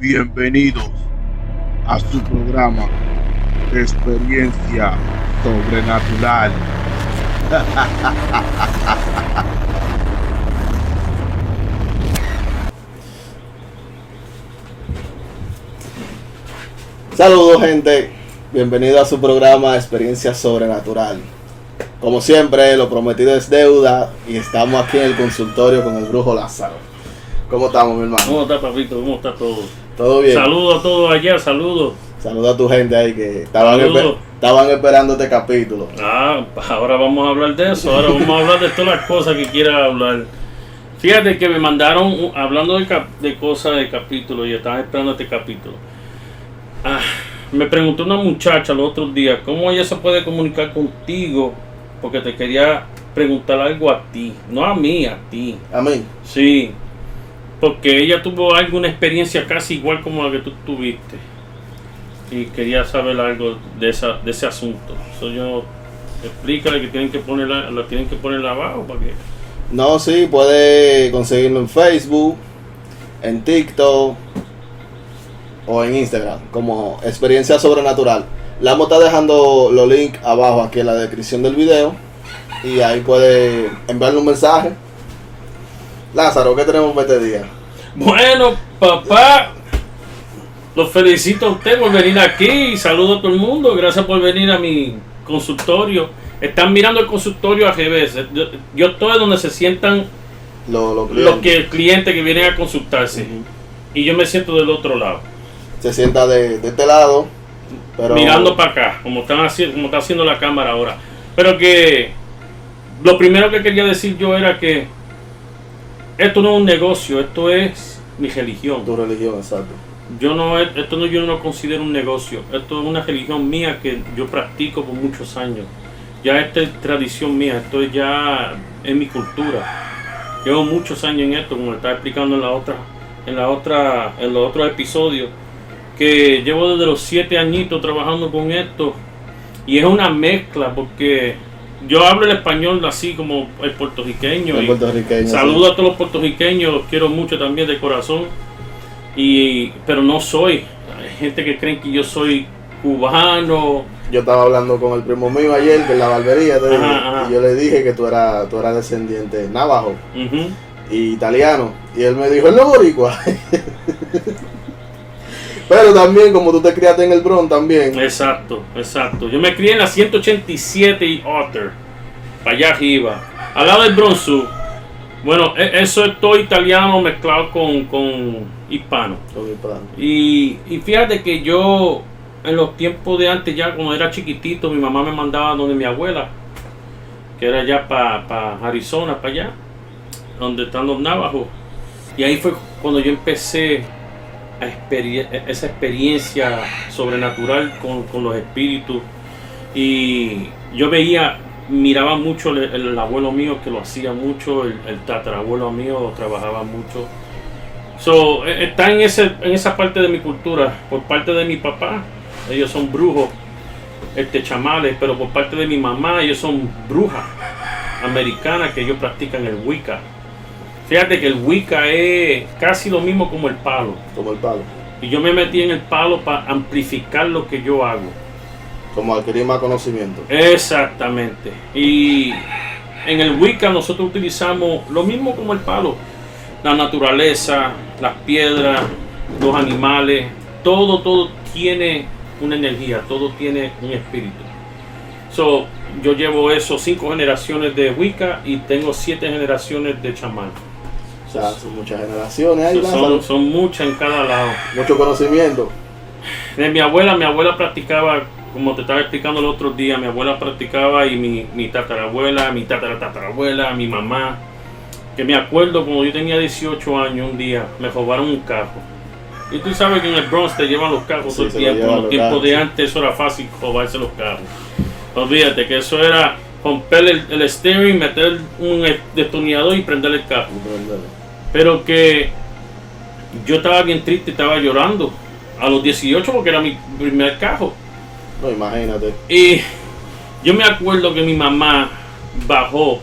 Bienvenidos a su programa Experiencia Sobrenatural. Saludos gente, bienvenido a su programa Experiencia Sobrenatural. Como siempre, lo prometido es deuda y estamos aquí en el consultorio con el brujo Lázaro. ¿Cómo estamos, mi hermano? ¿Cómo está, papito? ¿Cómo está todo? ¿Todo bien? Saludos a todos allá, saludos. Saludos a tu gente ahí que estaban, esper- estaban esperando este capítulo. Ah, ahora vamos a hablar de eso. Ahora vamos a hablar de todas las cosas que quiera hablar. Fíjate que me mandaron, hablando de, de cosas de capítulo, y estaba esperando este capítulo. Ah, me preguntó una muchacha los otros días, ¿cómo ella se puede comunicar contigo? Porque te quería preguntar algo a ti, no a mí, a ti. A mí. Sí, porque ella tuvo alguna experiencia casi igual como la que tú tuviste. Y quería saber algo de, esa, de ese asunto. So, yo, explícale que tienen que ponerla, la tienen que poner abajo para que... No, sí, puede conseguirlo en Facebook, en TikTok o en Instagram como Experiencia Sobrenatural. Le vamos a estar dejando los links abajo aquí en la descripción del video y ahí puede enviarle un mensaje. Lázaro, ¿qué tenemos para este día? Bueno, papá, los felicito a usted por venir aquí saludo a todo el mundo. Gracias por venir a mi consultorio. Están mirando el consultorio a revés. Yo, yo estoy donde se sientan Lo- los los clientes. que, clientes que vienen a consultarse. Y yo me siento del otro lado. Se sienta de, de este lado, pero mirando para acá, como están haciendo, como está haciendo la cámara ahora. Pero que lo primero que quería decir yo era que esto no es un negocio, esto es mi religión. tu religión, exacto. Yo no es- esto no yo no lo considero un negocio, esto es una religión mía que yo practico por muchos años. Ya esta es tradición mía, esto es ya es mi cultura. Llevo muchos años en esto, como le estaba explicando en la otra, en la otra, en los otros episodios, que llevo desde los siete añitos trabajando con esto y es una mezcla porque yo hablo el español así como el puertorriqueño. El y-. Saludo sí. a todos los puertorriqueños, los quiero mucho también de corazón. Y, pero no soy. Hay gente que creen que yo soy cubano. Yo estaba hablando con el primo mío ayer en la barbería dije, Ajá, y yo le dije que tú eras, tú eras descendiente navajo Ujú. y italiano. Y él me dijo, él no boricua. Pero también, como tú te criaste en el Bronx también. Exacto, exacto. Yo me crié en la 187 y Otter, para allá arriba, al lado del Bronx Sur. Bueno, e- eso es todo italiano mezclado con, con hispano. Y, y fíjate que yo, en los tiempos de antes, ya cuando era chiquitito, mi mamá me mandaba donde mi abuela, que era allá para Arizona, para allá, donde están los navajos. Y ahí fue cuando yo empecé experi- esa experiencia sobrenatural con, con los espíritus. Y yo veía, miraba mucho el, el abuelo mío que lo hacía mucho, el, el tatarabuelo mío trabajaba mucho. Eh, está en, ese, en esa parte de mi cultura, por parte de mi papá, ellos son brujos, este, chamales, pero por parte de mi mamá, ellos son brujas americanas que ellos practican el Wicca. Fíjate que el Wicca es casi lo mismo como el palo. Como el palo. Y yo me metí en el palo para amplificar lo que yo hago. Como adquirir más conocimiento. Exactamente. Y en el Wicca nosotros utilizamos lo mismo como el palo. La naturaleza, las piedras, los animales, todo, todo tiene una energía, todo tiene un espíritu. So, yo llevo eso cinco generaciones de Wicca y tengo siete generaciones de chamán. O sea, son muchas generaciones ahí, son, son muchas en cada lado. Mucho conocimiento. De mi abuela, mi abuela practicaba, como te estaba explicando el otro día, mi abuela practicaba y mi, mi tatarabuela, mi tataratatarabuela, mi mamá. Que me acuerdo cuando yo tenía 18 años, un día me robaron un carro. Y tú sabes que en el Bronx te llevan los carros Sí, todo el tiempo. En los tiempos de antes eso era fácil robarse los carros. Olvídate que eso era romper el, el steering, meter un destornillador y prender el carro. Pero que yo estaba bien triste, estaba llorando a los 18 porque era mi primer carro. No, imagínate. Y yo me acuerdo que mi mamá bajó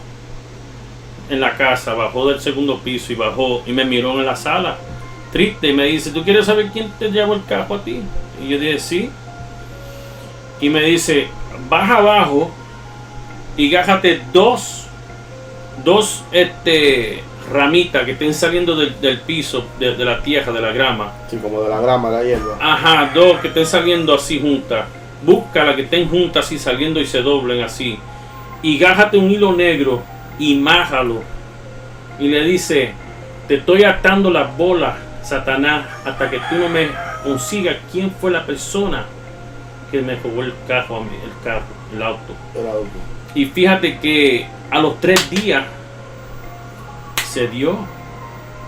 en la casa, bajó del segundo piso y bajó y me miró en la sala triste y me dice, ¿tú quieres saber quién te llevó el carro a ti? Y yo dije, sí. Y me dice, baja abajo y gájate dos, dos este, ramitas que estén saliendo del, del piso, de, de la tierra, de la grama. Sí, como de la grama, la hierba. Ajá, dos que estén saliendo así juntas. Búscala que estén juntas así saliendo y se doblen así. Y gájate un hilo negro y májalo. Y le dice, te estoy atando las bolas, Satanás, hasta que tú no me consigas quién fue la persona que me robó el carro a mí, el carro, el auto. El auto. Y fíjate que a los tres días se dio.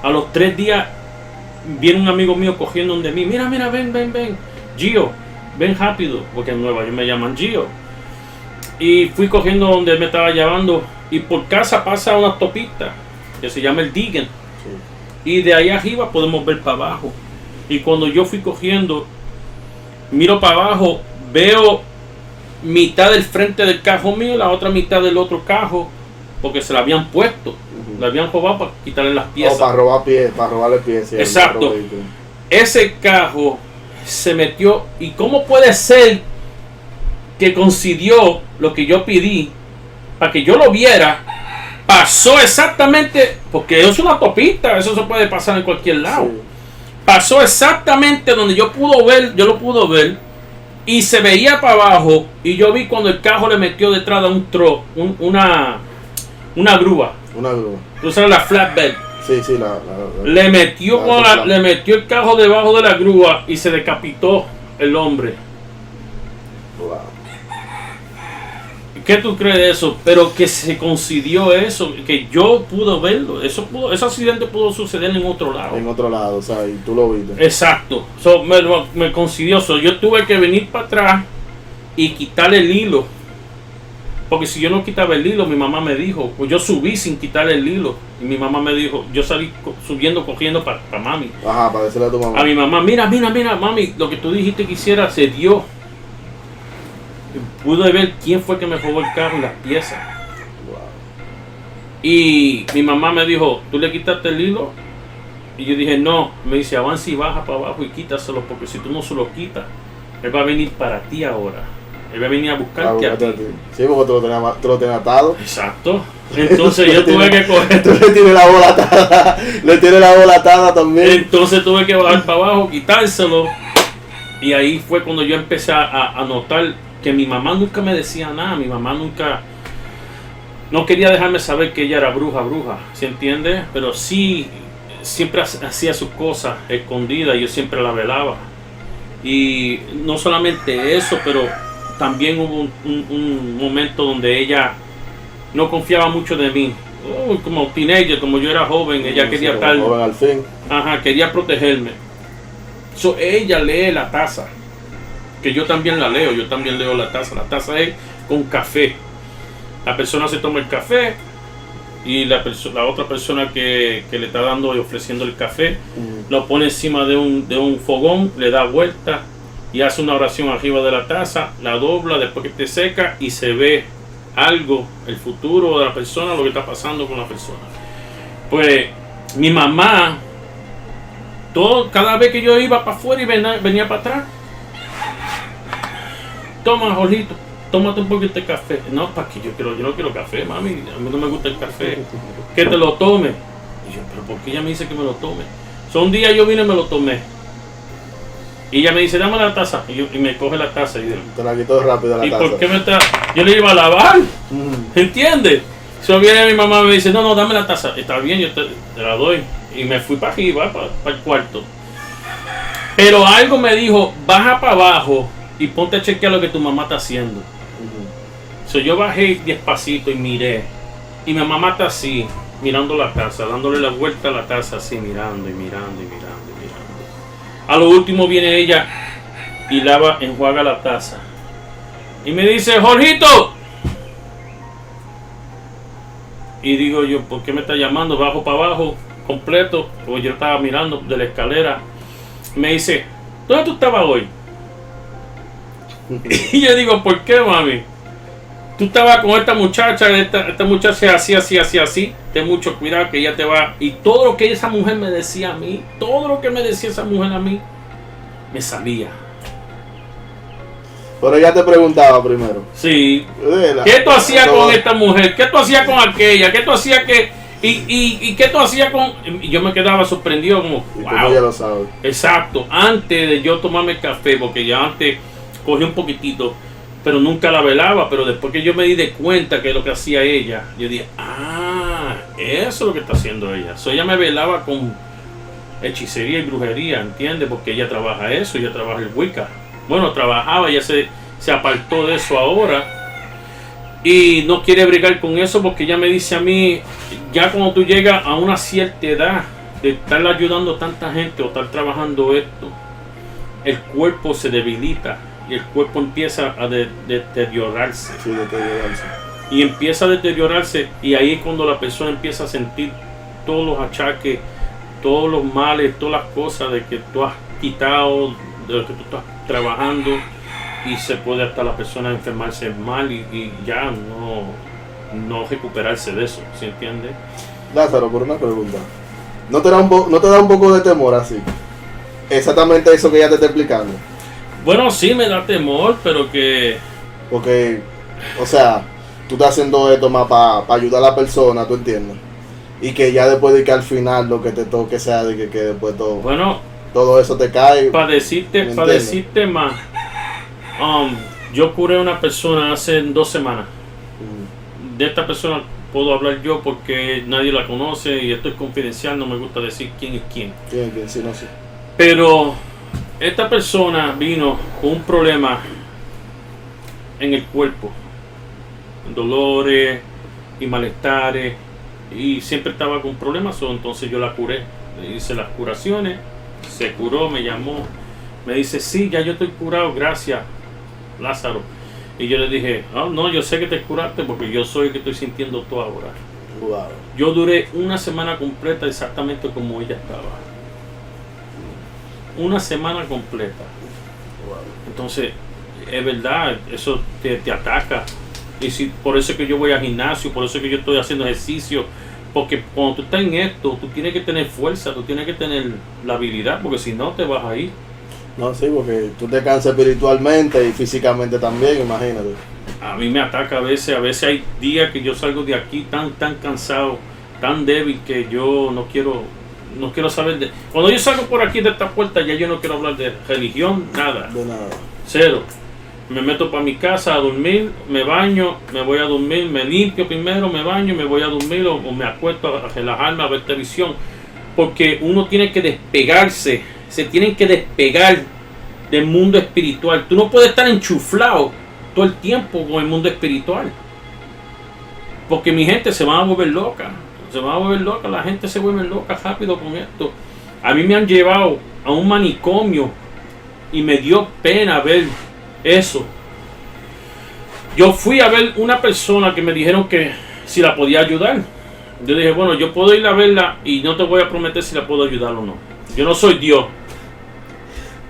A los tres días viene un amigo mío cogiendo donde mí. Mira, mira, ven, ven, ven. Gio, ven rápido. Porque en Nueva York me llaman Gio. Y fui cogiendo donde me estaba llevando. Y por casa pasa una topita que se llama el Digan. Sí. Y de ahí arriba podemos ver para abajo. Y cuando yo fui cogiendo, miro para abajo, veo mitad del frente del cajo mío y la otra mitad del otro cajo, porque se la habían puesto. La habían robado para quitarle las O piezas. para robar pies, para robarle al Exacto. Ese cajo se metió. ¿Y cómo puede ser que coincidió lo que yo pedí para que yo lo viera? Pasó exactamente, porque eso es una topita, eso se puede pasar en cualquier lado. Sí. pasó exactamente donde yo pudo ver, yo lo pudo ver, y se veía para abajo, y yo vi cuando el carro le metió detrás de un tro, un- una, una grúa, Una grúa. tú sabes la flatbed, Sí, sí, la. la- la- le metió, La le metió el carro debajo de la grúa y se decapitó el hombre. Wow. ¿Qué tú crees de eso? Pero que se coincidió eso, que yo pude verlo, eso pudo, ese accidente pudo suceder en otro lado. En otro lado, o sea, y tú lo viste. Exacto. So, me, me coincidió. So, yo tuve que venir para atrás y quitarle el hilo. Porque si yo no quitaba el hilo, mi mamá me dijo, pues yo subí sin quitarle el hilo. Y mi mamá me dijo, yo salí subiendo, cogiendo para mami. Ajá, para decirle a tu mamá. A mi mamá, mira, mira, mira, mami, lo que tú dijiste que hiciera se dio. Pude ver quién fue que me robó el carro y las piezas. Wow. Y mi mamá me dijo, ¿tú le quitaste el hilo? Y yo dije, no. Me dice, avanza y baja para abajo y quítaselo, porque si tú no se lo quitas, él va a venir para ti ahora. Él va a venir a Ah, buscarte a búscate a ti. Sí, porque tú lo tenías, tú lo tenías atado. Exacto. Entonces yo tuve que coger. Tú le tienes la bola atada. Le tienes la bola atada también. Entonces tuve que bajar para abajo, quitárselo. Y ahí fue cuando yo empecé a, a notar que mi mamá nunca me decía nada. Mi mamá nunca. No quería dejarme saber que ella era bruja, bruja. ¿Se entiende? Pero sí, siempre ha- hacía sus cosas escondidas. Yo siempre la velaba. Y no solamente eso, pero también hubo un, un- un momento donde ella no confiaba mucho de mí. Uy, como teenager, como yo era joven, ella Sí, quería estar. joven al fin. Ajá, quería protegerme. So, ella lee la taza. Que yo también la leo, yo también leo la taza. La taza es con café. La persona se toma el café y la, la otra persona que, que le está dando y ofreciendo el café Mm. lo pone encima de un, de un fogón, le da vuelta y hace una oración arriba de la taza, la dobla después que te seca y se ve algo, el futuro de la persona, lo que está pasando con la persona. Pues mi mamá, todo, cada vez que yo iba para afuera y venía, venía para atrás, toma, Jorgito, tómate un poquito de café. No, para que yo quiero, yo no quiero café, mami, a mí no me gusta el café. Que te lo tome. Y yo, pero ¿por qué ella me dice que me lo tome? So, un día yo vine y me lo tomé. Y ella me dice, dame la taza. Y, yo- y me coge la taza. Y yo, Te la quitó rápido la ¿y taza. por qué me está...? Yo le iba a lavar. Mm. ¿Entiendes? So viene mi mamá y me dice, no, no, dame la taza. Está bien, yo te, te la doy. Y me fui para arriba, para, el cuarto. Pero algo me dijo, baja para abajo y ponte a chequear lo que tu mamá está haciendo. Ujú. So, yo bajé despacito y miré. Y mi mamá está así, mirando la taza, dándole la vuelta a la taza, así, mirando y mirando y mirando. A lo último viene ella y lava, enjuaga la taza. Y me dice, Jorgito. Y digo yo, ¿por qué me está llamando? Bajo para abajo, completo. Porque yo estaba mirando de la escalera. Me dice, ¿dónde tú estabas hoy? Y yo digo, ¿por qué, mami? Tú estabas con esta muchacha, esta, esta muchacha así, así, así, así, ten mucho cuidado que ella te va. Y todo lo que esa mujer me decía a mí, todo lo que me decía esa mujer a mí, me salía. Pero ella te preguntaba primero. Sí. La- ¿Qué tú hacías no, con esta mujer? ¿Qué tú hacías con aquella? ¿Qué tú hacías que.? Y, y, y qué tú hacías con.? Y yo me quedaba sorprendido, como, Y wow. lo sabe. Exacto, antes de yo tomarme café, porque ya antes cogí un poquitito, pero nunca la velaba. Pero después que yo me di de cuenta que es lo que hacía ella, yo dije, ah, eso es lo que está haciendo ella. So, ella me velaba con hechicería y brujería, ¿entiendes? Porque ella trabaja eso, ella trabaja el Wicca. Bueno, trabajaba, ya se, se apartó de eso ahora. Y no quiere brigar con eso porque ella me dice a mí, ya cuando tú llegas a una cierta edad de estar ayudando a tanta gente o estar trabajando esto, el cuerpo se debilita y el cuerpo empieza a de- deteriorarse. Sí, de que llegarse. Y empieza a deteriorarse y ahí es cuando la persona empieza a sentir todos los achaques, todos los males, todas las cosas de que tú has quitado, de lo que tú estás trabajando y se puede hasta la persona enfermarse mal y, y ya no, no recuperarse de eso, ¿se entiende? Lázaro, por una pregunta. ¿No te, da un ¿No te da un poco de temor así? Exactamente eso que ella te está explicando. Bueno, sí me da temor, pero que Porque, o sea, tú estás haciendo esto más para ayudar a la persona, ¿tú entiendes? Y que ya después de que al final lo que te toque sea de que, que después todo, bueno, todo eso te cae. para decirte, ¿Me para decirte más, um, yo curé a una persona hace dos semanas. Mm, de esta persona puedo hablar yo porque nadie la conoce y esto es confidencial, no me gusta decir quién es quién. ¿Quién, quién? Sí, no sé. Pero esta persona vino con un problema en el cuerpo, dolores y malestares y siempre estaba con problemas, entonces yo la curé, le hice las curaciones, se curó, me llamó, me dice, sí, ya yo estoy curado, gracias, Lázaro. Y yo le dije, "Ah, no, yo sé que te curaste porque yo soy el que estoy sintiendo todo ahora. Wow. Yo duré una semana completa exactamente como ella estaba. Una semana completa. Entonces, es verdad, eso te, te ataca. Y si, por eso es que yo voy al gimnasio, por eso es que yo estoy haciendo ejercicio. Porque cuando tú estás en esto, tú tienes que tener fuerza, tú tienes que tener la habilidad, porque si no te vas a ir. No, sí, porque tú te cansas espiritualmente y físicamente también, imagínate. A mí me ataca a veces, a veces hay días que yo salgo de aquí tan, tan cansado, tan débil que yo no quiero, no quiero saber de... Cuando yo salgo por aquí de esta puerta ya yo no quiero hablar de religión, nada. De nada. Cero. Me meto para mi casa a dormir, me baño, me voy a dormir, me limpio primero, me baño, me voy a dormir o, o me acuesto a relajarme a ver televisión. Porque uno tiene que despegarse, se tienen que despegar del mundo espiritual. Tú no puedes estar enchuflado todo el tiempo con el mundo espiritual. Porque mi gente se va a volver loca. Se va a volver loca, la gente se vuelve loca rápido con esto. A mí me han llevado a un manicomio y me dio pena ver eso. Yo fui a ver una persona que me dijeron que si la podía ayudar. Yo dije, bueno, yo puedo ir a verla y no te voy a prometer si la puedo ayudar o no. Yo no soy Dios.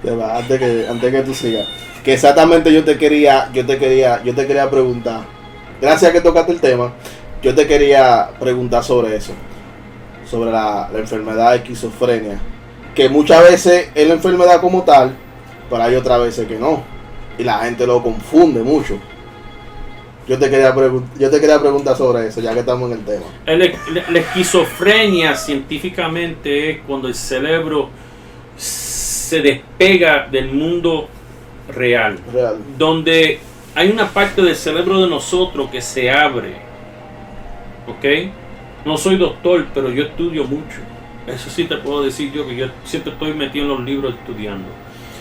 Antes que, antes que tú sigas. Que exactamente yo te quería, yo te quería, yo te quería preguntar. Gracias que tocaste el tema. Yo te quería preguntar sobre eso. Sobre la, la enfermedad de esquizofrenia. Que muchas veces es la enfermedad como tal, pero hay otras veces que no. Y la gente lo confunde mucho. Yo te quería yo te quería preguntar sobre eso, ya que estamos en el tema. La, la esquizofrenia científicamente es cuando el cerebro se despega del mundo real. Real. donde hay una parte del cerebro de nosotros que se abre. ¿Ok? No soy doctor, pero yo estudio mucho. Eso sí te puedo decir yo, que yo siempre estoy metido en los libros estudiando.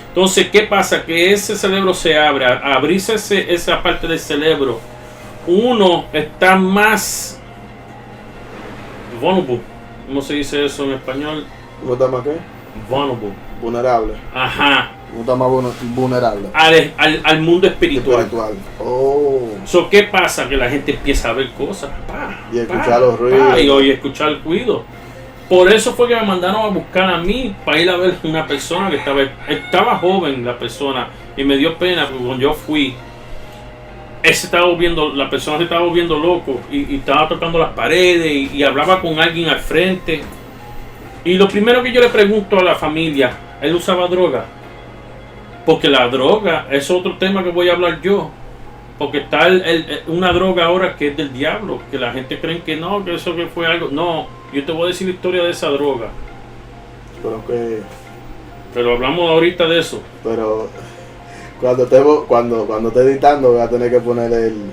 Entonces, ¿qué pasa? Que ese cerebro se abre. A abrirse ese- esa parte del cerebro, uno está más vulnerable. ¿Cómo se dice eso en español? ¿No está más qué? Vulnerable. Vulnerable. Ajá. No está más vulner- vulnerable. Al, al- al mundo espiritual. Espiritual. Oh. So, ¿Qué pasa? Que la gente empieza a ver cosas. pa, Y escuchar pa, los pa, ruidos. y oye, escuchar el ruido. Por eso fue que me mandaron a buscar a mí para ir a ver una persona que estaba, estaba joven la persona y me dio pena porque cuando yo fui, él se estaba volviendo, la persona se estaba volviendo loco y, y estaba tocando las paredes y, y hablaba con alguien al frente. Y lo primero que yo le pregunto a la familia, ¿él usaba droga? Porque la droga es otro tema que voy a hablar yo. Porque está el- el- una droga ahora que es del diablo, que la gente cree que no, que eso que fue algo. No, yo te voy a decir la historia de esa droga. Pero que. Pero hablamos ahorita de eso. Pero cuando esté, cuando, cuando esté editando voy a tener que poner el.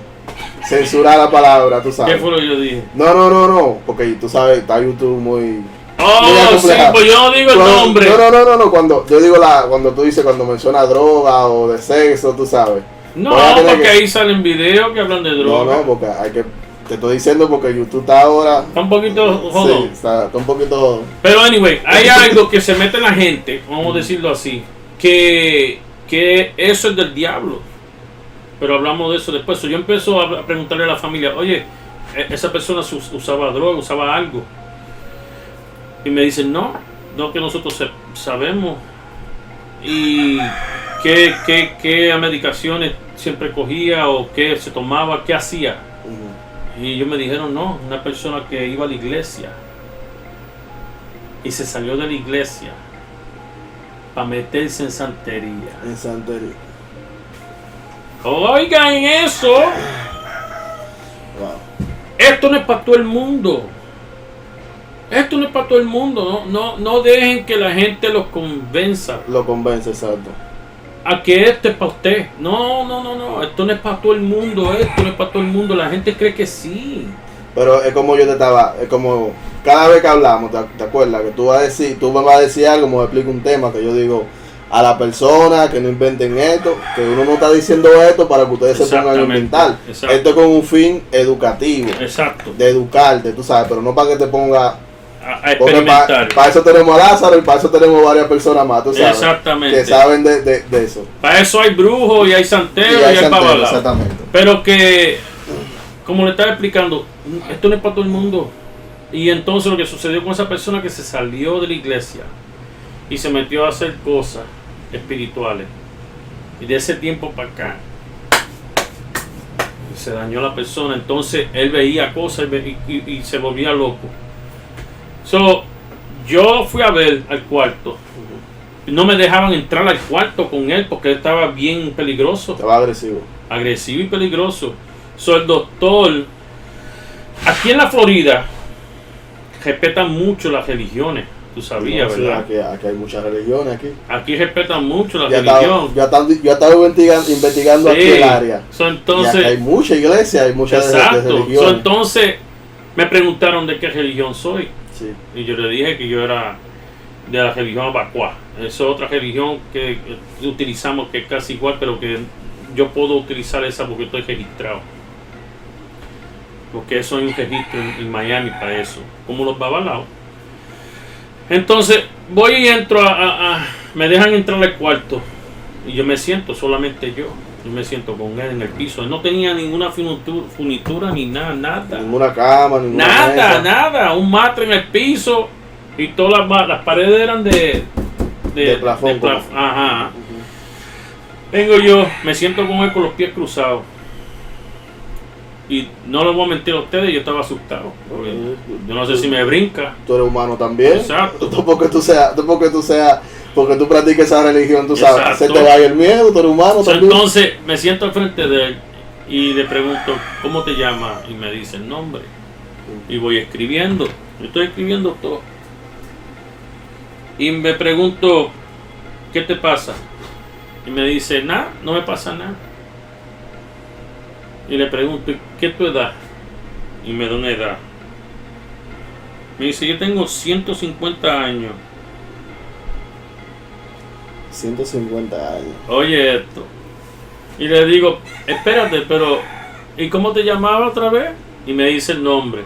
Censurar la palabra, tú ¿Qué sabes. fue lo que yo dije? No, no, no, no. Porque tú sabes, está YouTube muy. Oh, sí, pues yo no digo el Cuando- nombre. No, no, no, no, no. Cuando yo digo la. Cuando tú dices cuando menciona droga o de sexo, tú sabes. No, porque que- ahí salen videos que hablan de No, droga. no, porque hay que. Te estoy diciendo porque YouTube está ahora. Está un poquito jodón. Sí, está, está un poquito. Pero anyway, hay algo que se mete en la gente, vamos a decirlo así, que, que eso es del diablo. Pero hablamos de eso después. So, yo empiezo a preguntarle a la familia, oye, e- esa persona usaba droga, usaba algo. Y me dicen, no, no que nosotros sabemos. Y qué, qué, qué medicaciones siempre cogía o qué se tomaba, qué hacía. Y ellos me dijeron, no, una persona que iba a la iglesia y se salió de la iglesia para meterse en santería. En Santería. Oigan eso, Wow. esto no es para todo el mundo. Esto no es para todo el mundo, no, no, no dejen que la gente los convenza Lo convence, exacto. a que esto es para usted. No, no, no, no, esto no es para todo el mundo, esto no es para todo el mundo. La gente cree que sí. Pero es como yo te estaba, es como cada vez que hablamos, ¿te, te acuerdas? Que tú vas a decir, tú me vas a decir algo, me explico un tema que yo digo a la persona que no inventen esto, que uno no está diciendo esto para que ustedes se pongan a inventar. exacto. Esto es con un fin educativo, Exacto. de educarte, tú sabes, pero no para que te ponga A, a Porque experimentar. para eso tenemos a Lázaro y para eso tenemos varias personas más, tú sabes. Exactamente. Que saben de, de, de eso. Para eso hay brujos y hay santeros y, hay hay santeros, exactamente. Pero que, como le estaba explicando, esto no es para todo el mundo. Y entonces lo que sucedió con esa persona que se salió de la iglesia y se metió a hacer cosas espirituales. Y de ese tiempo para acá se dañó la persona. Entonces él veía cosas y se volvía loco. So, yo fui a ver al cuarto. No me dejaban entrar al cuarto con él porque él estaba bien peligroso Estaba agresivo. agresivo y peligroso. So, el doctor, aquí en la Florida, respetan mucho las religiones, tú sabías, No, sí, ¿verdad? Aquí, aquí hay muchas religiones aquí. Aquí respetan mucho la Ya religión. ya estaba, yo estaba investigando, investigando aquí el área. So, y aquí hay entonces, mucha iglesia, hay muchas de- de, exacto. So, religiones. entonces, me preguntaron de qué religión soy. Y yo le dije que yo era de la religión Abacuá. Es otra religión que utilizamos que es casi igual, pero que yo puedo utilizar esa porque estoy registrado. Porque eso hay un registro en, Miami para eso, como los babalaos. Entonces, voy y entro a- a- Me dejan entrar al cuarto y yo me siento, solamente yo. Yo me siento con él en el piso. Él no tenía ninguna funitu- funitura ni nada, nada. Ninguna cama, ninguna Nada, mesa. nada, un matre en el piso y todas las, las paredes eran de, De plafón, plaf- como- Ajá. Vengo yo, me siento con él con los pies cruzados. Y no les voy a mentir a ustedes, yo estaba asustado. porque yo no sé si me brinca. Tú eres humano también. Exacto. Tú seas, tú porque tú seas, porque tú practiques esa religión, tú sabes, Exacto. se te vaya el miedo, tú eres humano So, también. entonces me siento al frente de él y le pregunto, ¿cómo te llamas? Y me dice el nombre. Y voy escribiendo. Yo estoy escribiendo todo. Y me pregunto, ¿qué te pasa? Y me dice, nada, no me pasa nada. Y le pregunto, ¿qué tu edad? Y me da una edad. Me dice, yo tengo 150 años. 150 años. Oye esto. Y le digo, espérate, pero ¿y cómo te llamaba otra vez? Y me dice el nombre.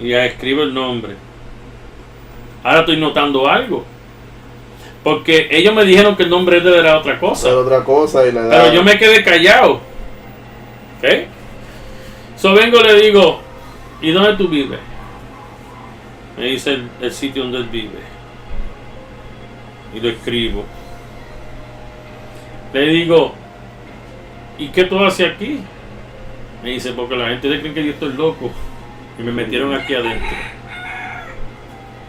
Y ya escribo el nombre. Ahora estoy notando algo. Porque ellos me dijeron que el nombre de él era otra cosa. Hacer otra cosa y le da. Pero yo me quedé callado. ¿Ok? So vengo y le digo, ¿y dónde tú vives? Me dice el, el sitio donde él vive. Y lo escribo. Le digo, ¿y qué tú haces aquí? Me dice, porque la gente cree que yo estoy loco. Y me metieron aquí adentro.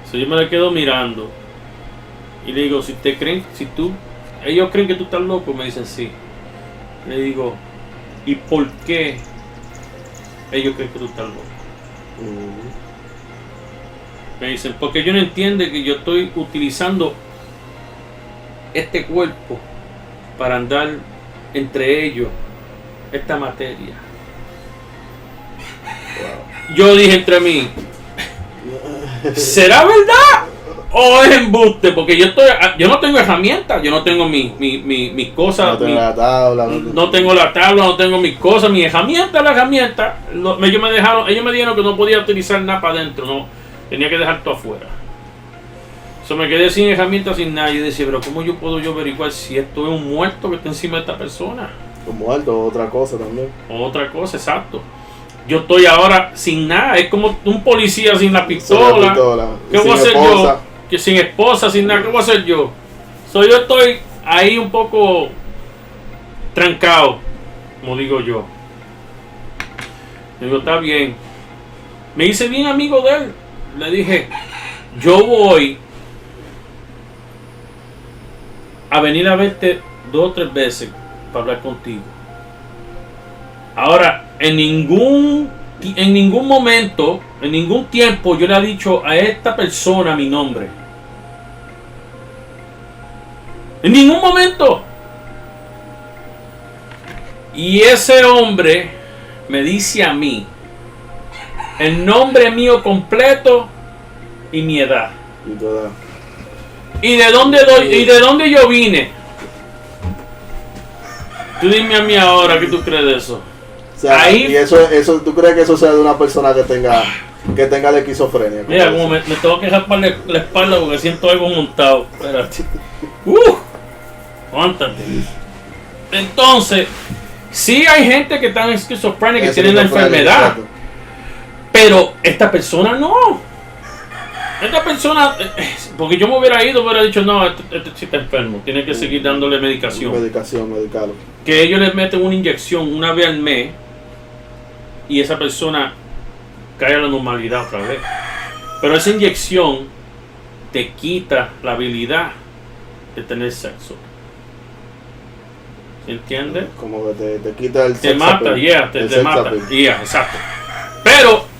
So, yo me la quedo mirando. Y le digo, si te creen, si tú, ellos creen que tú estás loco, me dicen sí. Le digo, ¿y por qué ellos creen que tú estás loco? Mm. Me dicen, porque ellos no entienden que yo estoy utilizando este cuerpo para andar entre ellos esta materia. Yo dije entre mí, ¿será verdad? ¿O es embuste? Porque yo estoy, yo no tengo herramientas, yo no tengo mi, mi, mi- mis cosas, No tengo mi- la tabla. No, no tengo la tabla, no tengo mis cosas, mi herramienta, la herramienta. Lo- ellos me dejaron, ellos me dijeron que no podía utilizar nada para adentro, no, tenía que dejar todo afuera. So, me quedé sin herramientas, sin nada. Y yo decía, pero ¿cómo yo puedo yo averiguar si esto es un muerto que está encima de esta persona? Como alto, otra cosa también. Otra cosa, exacto. Yo estoy ahora sin nada, es como un policía sin la Sin la pistola. pistola, ¿Qué sin voy a hacer esposa. yo? Que sin esposa, sin nada, ¿qué voy a hacer yo? So, yo estoy ahí un poco trancado, como digo yo. Digo, está bien. Me hice bien amigo de él. Le dije, yo voy a venir a verte dos o tres veces para hablar contigo. Ahora, en ningún, en ningún momento, en ningún tiempo, yo le he dicho a esta persona mi nombre. En ningún momento. Y ese hombre me dice a mí el nombre mío completo y mi edad. Y toda. ¿Y de dónde doy, y de dónde yo vine? Tú dime a mí ahora qué tú crees de eso. O sea, Ahí- y eso, eso, ¿tú crees que eso sea de una persona que tenga, que tenga la esquizofrenia? Mira, Como me, me tengo que rapar la, la espalda porque siento algo montado. Espérate. Uh, aguántate. Entonces, sí hay gente que está en esquizofrenia que Eso tienen la enfermedad, exacto. pero esta persona no. Esta persona, eh, porque yo me hubiera ido, hubiera dicho, no, este, este sí está enfermo, tiene que seguir dándole medicación. Medicación, medicarlo. que ellos les meten una inyección una vez al mes y esa persona cae a la normalidad otra vez. Pero esa inyección te quita la habilidad de tener sexo. ¿Entiendes? Como que te, te quita el Te sex mata, yeah, te, te mata. Yeah, exacto. Pero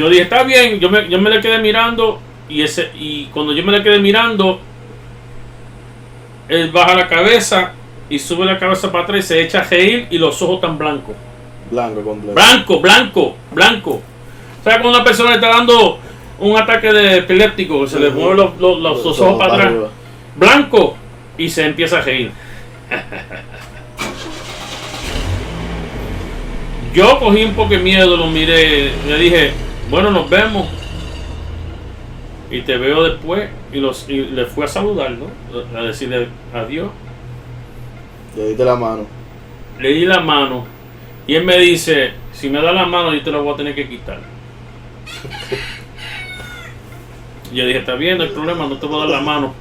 yo dije, está bien, yo me, yo me le quedé mirando y ese y cuando yo me le quedé mirando, él baja la cabeza y sube la cabeza para atrás y se echa a reír y los ojos tan blancos. Blanco completo. Blanco, blanco, blanco. O sea, cuando una persona le está dando un ataque de epiléptico, se le mueven los, los- los Los ojos para atrás. arriba. Blanco. Y se empieza a reír. Yo cogí un poco de miedo, lo miré, le dije, bueno, nos vemos. Y te veo después. Y, los, y le fui a saludarlo, a decirle adiós. Le diste la mano. Le di la mano. Y él me dice, si me da la mano yo te la voy a tener que quitar. Yo dije, está bien, no hay problema, no te voy a dar la mano.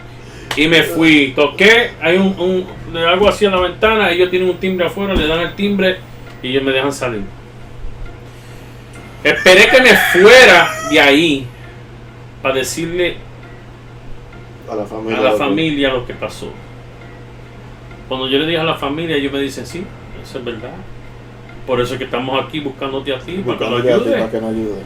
Y me fui, toqué, hay un, un hago así a la ventana, ellos tienen un timbre afuera, le dan el timbre y ellos me dejan salir. Esperé que me fuera de ahí para decirle A la familia. a la lo que- familia lo que pasó. Cuando yo le dije a la familia, ellos me dicen, sí, eso es verdad. Por eso es que estamos aquí buscándote a ti, para que a nos ti para que nos ayude.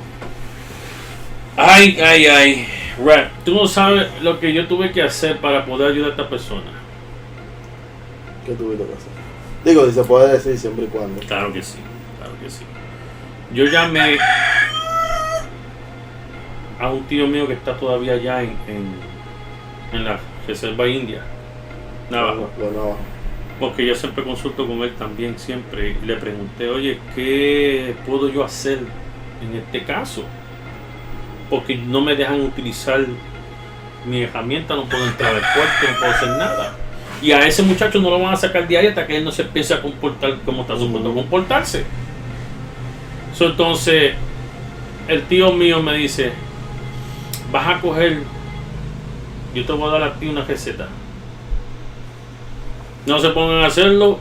Ay, ay, ay. Rap, tú no sabes lo que yo tuve que hacer para poder ayudar a esta persona. ¿Qué tuviste que hacer? Digo, si se puede decir siempre y cuando. Claro que sí. Yo llamé a un tío mío que está todavía allá en, en, en la reserva india. Navajo. Porque yo siempre consulto con él también, siempre. Y le pregunté, oye, ¿qué puedo yo hacer en este caso? Porque no me dejan utilizar mi herramienta, no puedo entrar al cuarto, no puedo hacer nada. Y a ese muchacho no lo van a sacar de ahí hasta que él no se empiece a comportar como está supuesto Ujú. comportarse. So, entonces, el tío mío me dice, vas a coger, yo te voy a dar a ti una receta. No se pongan a hacerlo.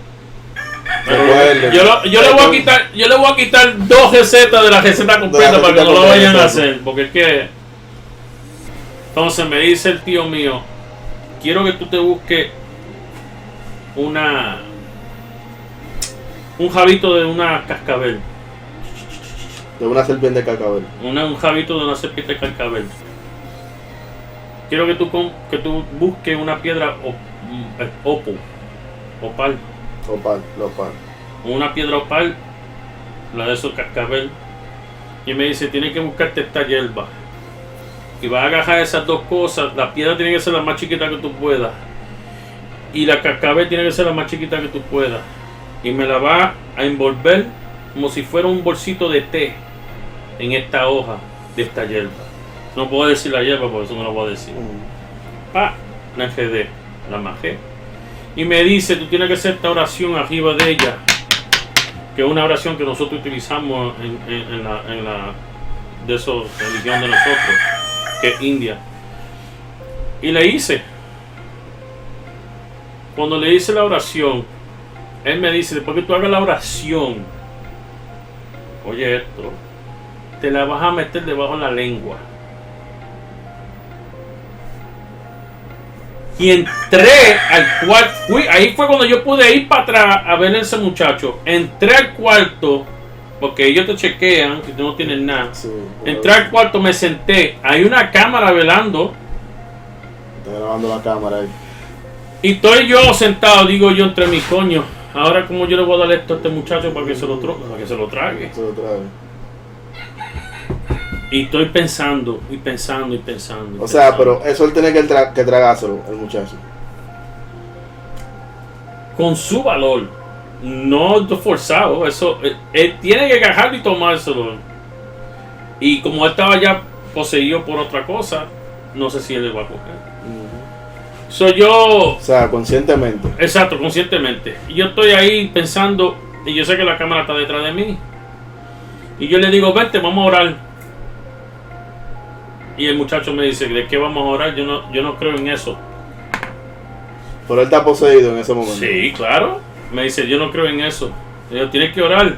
Yo, lo- yo le voy a quitar, yo le voy a quitar dos recetas de la receta completa para que no lo vayan a hacer, porque es que entonces me dice el tío mío, quiero que tú te busques una un jabito de una cascabel, De una serpiente de cacabel. una, un jabito de una serpiente de cascabel. Quiero que tú que tú busques una piedra op- mm, eh, opal, opal, Opal, opal. una piedra opal, la de esos cascabel, y me dice, tienes que buscarte esta hierba. Y vas a agarrar esas dos cosas, la piedra tiene que ser la más chiquita que tú puedas. Y la cascabel tiene que ser la más chiquita que tú puedas. Y me la va a envolver como si fuera un bolsito de té en esta hoja de esta hierba. No puedo decir la hierba, por eso no lo voy a decir. Mm. Pa, la la majé. Y me dice, tú tienes que hacer esta oración arriba de ella. Que es una oración que nosotros utilizamos en, en- en la, en la de esos religión de nosotros, que es India. Y le hice. Cuando le hice la oración, él me dice, después que tú hagas la oración, oye esto, te la vas a meter debajo de la lengua. Y entré al cuarto. Fui, ahí fue cuando yo pude ir para atrás a ver a ese muchacho. Entré al cuarto, porque ellos te chequean que tú no tienes nada. Sí. Entré al cuarto, me senté. Hay una cámara velando. Está grabando la cámara ahí. Y estoy yo sentado, digo yo entre mis coños. Ahora, como yo le voy a dar esto a este muchacho para que se lo, para que se lo trague? Eso otra vez. Y estoy pensando, y pensando, y pensando. y O sea, pero eso él tiene que, tra- que tragárselo, el muchacho. con su valor, no forzado, eso, él, él tiene que agarrarlo y tomárselo. Y como él estaba ya poseído por otra cosa, no sé si él le va a coger. Soy yo, O sea, conscientemente. exacto, conscientemente. Y yo estoy ahí pensando, y yo sé que la cámara está detrás de mí. Y yo le digo, vente, vamos a orar. Y el muchacho me dice, ¿de qué vamos a orar? Yo no, yo no creo en eso. Pero él está poseído en ese momento. Sí, claro. Me dice, yo no creo en eso. Yo tienes que orar.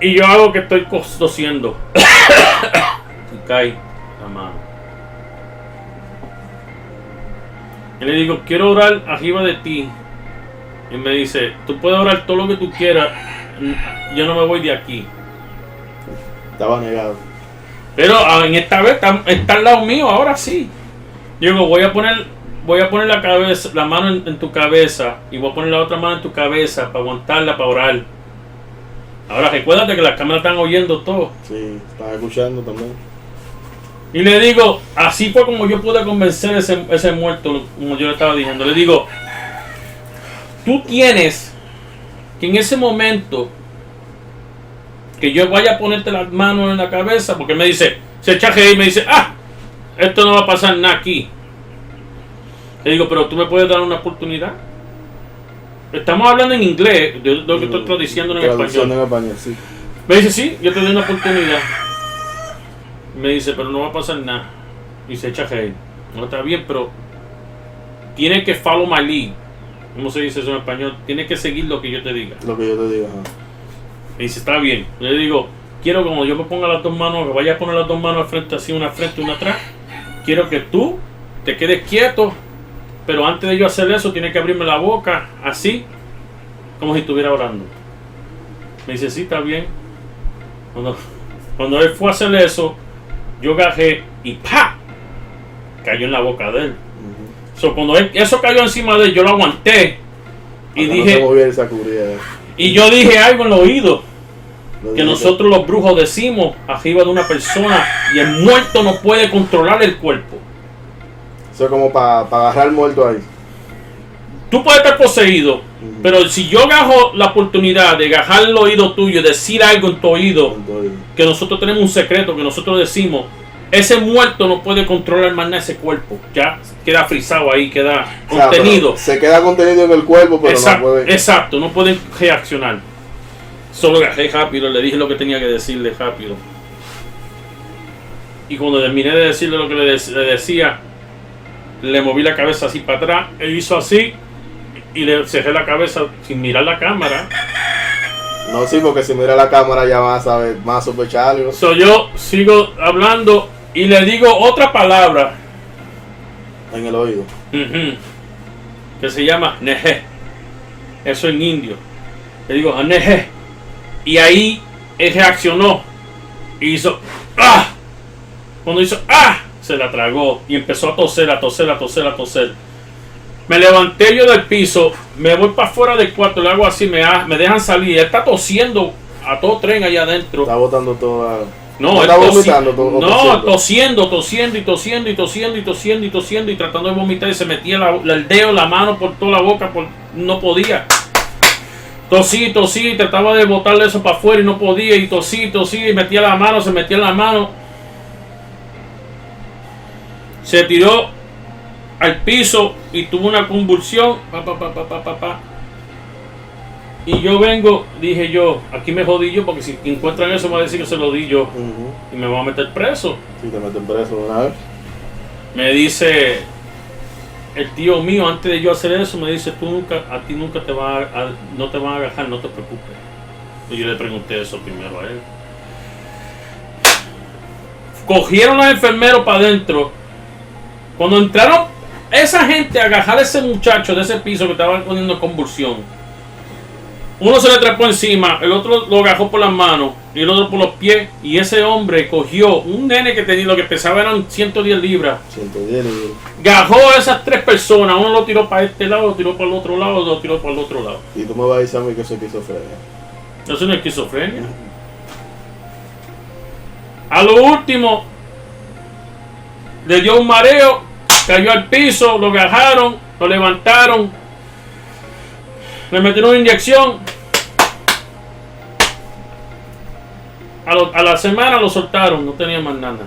Y yo hago que estoy tosiendo. y cae la mano. Y le digo, quiero orar arriba de ti. Y me dice, tú puedes orar todo lo que tú quieras. Yo no me voy de aquí. Estaba negado. Pero ah, en esta vez está, está al lado mío, ahora sí. Yo digo, voy a poner, voy a poner la cabeza, la mano en, en tu cabeza y voy a poner la otra mano en tu cabeza para aguantarla, para orar. Ahora recuérdate que las cámaras están oyendo todo. Sí, estaba escuchando también. Y le digo, así fue como yo pude convencer a ese, ese muerto, como yo le estaba diciendo. Le digo, tú tienes que en ese momento que yo vaya a ponerte las manos en la cabeza, porque me dice, se echa a reír y me dice, ah, esto no va a pasar nada aquí. Le digo, pero tú me puedes dar una oportunidad. Estamos hablando en inglés, yo lo que estoy traduciendo en español. en español, sí. Me dice, sí, yo te doy una oportunidad. Me dice, pero no va a pasar nada. Y se echa reír. No está bien, pero tiene que follow my lead. ¿Cómo se dice eso en español? Tiene que seguir lo que yo te diga. Lo que yo te digo. ajá. Me dice, está bien. Yo le digo, quiero como yo me ponga las dos manos, que vaya a poner las dos manos al frente, así una frente y una atrás. Quiero que tú te quedes quieto, pero antes de yo hacer eso, tienes que abrirme la boca, así, como si estuviera orando. Me dice, sí, está bien. Cuando, cuando él fue a hacer eso, yo agarré y ¡pa! Cayó en la boca de él. Ujú. So, cuando él- eso cayó encima de él, yo lo aguanté. Y dije, No y y yo dije algo en el oído que nosotros los brujos decimos arriba de una persona y el muerto no puede controlar el cuerpo. Eso es como para agarrar al muerto ahí. Tú puedes estar poseído, pero si yo agarro la oportunidad de agarrar el oído tuyo y decir algo en tu oído, que nosotros tenemos un secreto que nosotros decimos, ese muerto no puede controlar más nada ese cuerpo. Ya queda frisado ahí, queda o sea, contenido. se queda contenido en el cuerpo, pero exacto, no puede. exacto, no pueden reaccionar. Solo agarré rápido, le dije lo que tenía que decirle rápido. Y cuando terminé de decirle lo que le, dec- le decía, le moví la cabeza así para atrás, él hizo así y le cerré la cabeza sin mirar la cámara. No, sí, porque si mira la cámara ya vas a ver más sospechar algo. So yo sigo hablando y le digo otra palabra En el oído. que se llama neje. Eso en indio. Le digo "Ah, neje. Y ahí él reaccionó y hizo ¡ah! Cuando hizo ¡ah! Se la tragó y empezó a toser, a toser, a toser, a toser. Me levanté yo del piso, me voy para afuera del cuarto, le hago así, me, me dejan salir. Él está tosiendo a todo tren allá adentro. Está botando toda. No, está tosi- vomitando. to- no, tosiendo? tosiendo, tosiendo y tosiendo y tosiendo y tosiendo y tosiendo y tratando de vomitar y se metía la- la- el dedo, la mano por toda la boca, por, no podía. Tosí, tosí, trataba de botarle eso para afuera y no podía y tosí, tosí, y metía la mano, se metía la mano. Se tiró al piso y tuvo una convulsión. Pa, pa, pa, pa, pa, pa, pa. Y yo vengo, dije yo, aquí me jodí yo porque si encuentran eso me va a decir que se lo di yo y me van a meter preso. Sí, te meten preso de una vez. Me dice el tío mío, antes de yo hacer eso, me dice, tú nunca, a ti nunca te van a, a- no te van a agarrar, no te preocupes. Y yo le pregunté eso primero a él. Cogieron los enfermeros para adentro. Cuando entraron esa gente a agarrar a ese muchacho de ese piso que estaba poniendo convulsión. Uno se le trepó encima, el otro lo agarró por las manos y el otro por los pies. Y ese hombre cogió un nene que tenía, lo que pesaba eran 110 libras. 110 libras. Gajó a esas tres personas. Uno lo tiró para este lado, lo tiró para el otro lado, lo tiró para el otro lado. Y tú me vas a decir a mí que soy esquizofrenia. Eso no es esquizofrenia. A lo último, le dio un mareo, cayó al piso, lo agarraron, lo levantaron, le metieron una inyección. A, lo- a la semana lo soltaron, no tenía más nada.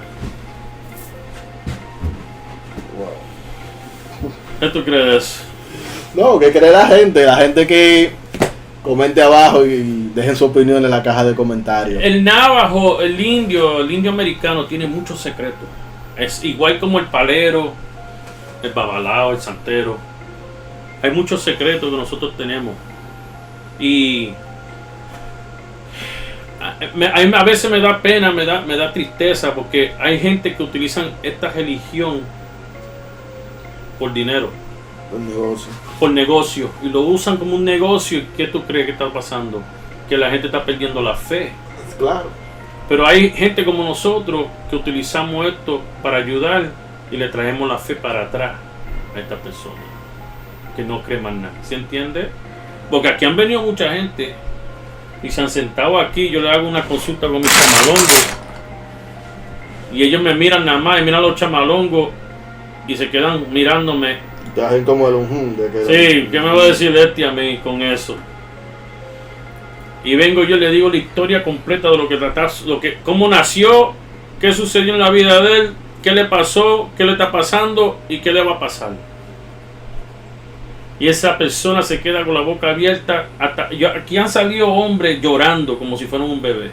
Wow. ¿Qué tú crees? No, ¿qué cree la gente? La gente que comente abajo y dejen su opinión en la caja de comentarios. El navajo, el indio, el indio americano tiene muchos secretos. Es igual como el palero, el babalao, el santero. Hay muchos secretos que nosotros tenemos. Y a, veces me da pena, me da, me da tristeza porque hay gente que utilizan esta religión por dinero, El negocio. por negocio. Y lo usan como un negocio. ¿Y ¿Qué tú crees que está pasando? Que la gente está perdiendo la fe. Claro. Pero hay gente como nosotros que utilizamos esto para ayudar y le traemos la fe para atrás a esta persona que no cree más nada. ¿Se entiende? Porque aquí han venido mucha gente y se han sentado aquí. Yo le hago una consulta con mis chamalongos y ellos me miran nada más y miran los chamalongos y se quedan mirándome. Te hacen como el unjum de que. Sí, ¿qué me va a decir este a mí con eso? Y vengo yo y le digo la historia completa de lo que tratas, lo que, cómo nació, qué sucedió en la vida de él, qué le pasó, qué le está pasando y qué le va a pasar. Y esa persona se queda con la boca abierta. Hasta, yo- aquí han salido hombres llorando como si fueran un bebé.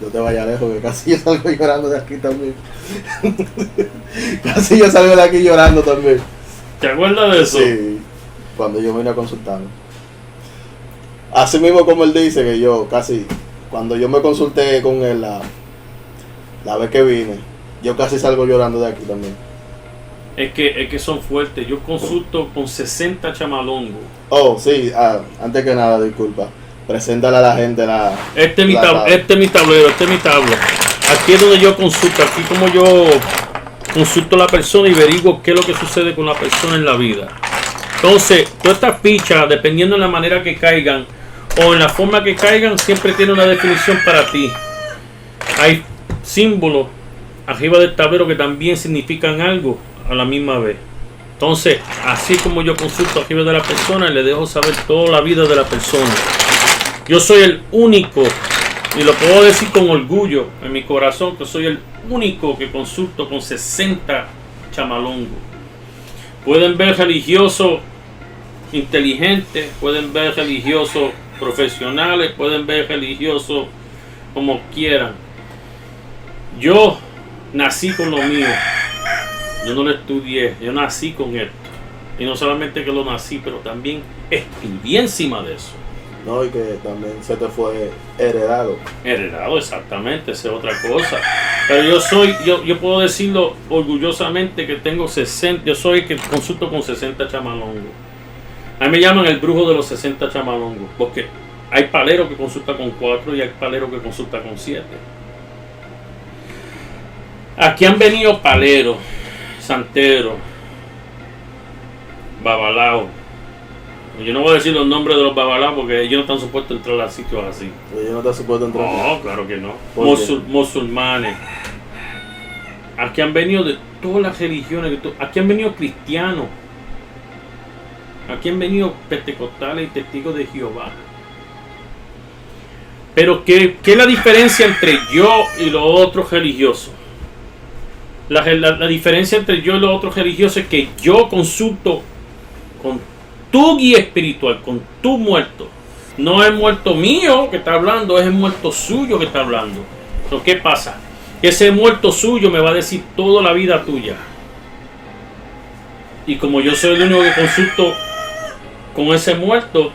Yo te vaya lejos, que casi yo salgo llorando de aquí también. casi yo salgo de aquí llorando también. ¿Te acuerdas de eso? Sí, cuando yo vine a consultarme. Así mismo como él dice que yo casi, cuando yo me consulté con él la, la vez que vine, yo casi salgo llorando de aquí también. Es que, es que son fuertes. Yo consulto con 60 chamalongos. Oh, sí, ah, antes que nada, disculpa. Preséntale a la gente la... Este es, mi tab- este es mi tablero, este es mi tabla. Aquí es donde yo consulto, aquí como yo consulto a la persona y averiguo qué es lo que sucede con la persona en la vida. Entonces, todas estas fichas, dependiendo de la manera que caigan o en la forma que caigan, siempre tiene una definición para ti. Hay símbolos arriba del tablero que también significan algo a la misma vez. Entonces, así como yo consulto arriba de la persona, le dejo saber toda la vida de la persona. Yo soy el único, y lo puedo decir con orgullo en mi corazón, que soy el único que consulto con 60 chamalongos. Pueden ver religiosos inteligentes, pueden ver religiosos profesionales, pueden ver religiosos como quieran. Yo nací con lo mío. Yo no lo estudié, yo nací con esto. Y no solamente que lo nací, pero también escribí encima de eso. No, y que también se te fue heredado. Heredado, exactamente, esa es otra cosa. Pero yo soy, yo, yo puedo decirlo orgullosamente que tengo 60, yo soy el que consulto con 60 chamalongos. A mí me llaman el brujo de los 60 chamalongos, porque hay paleros que consulta con 4 y hay paleros que consulta con 7. Aquí han venido paleros, santeros, babalaos. Yo no voy a decir los nombres de los babalaos porque ellos no están supuestos a entrar a sitios así. Ellos no te supuesto entrar. No, claro que no. ¿Por Musul- musulmanes. Aquí han venido de todas las religiones. Aquí han venido cristianos. Aquí han venido pentecostales y testigos de Jehová. Pero ¿qué, qué es la diferencia entre yo y los otros religiosos? La, la- diferencia entre yo y los otros religiosos es que yo consulto con tu guía espiritual, con tu muerto. No es muerto mío que está hablando, es el muerto suyo que está hablando. Pero ¿qué pasa? Ese muerto suyo me va a decir toda la vida tuya. Y como yo soy el único que consulto con ese muerto,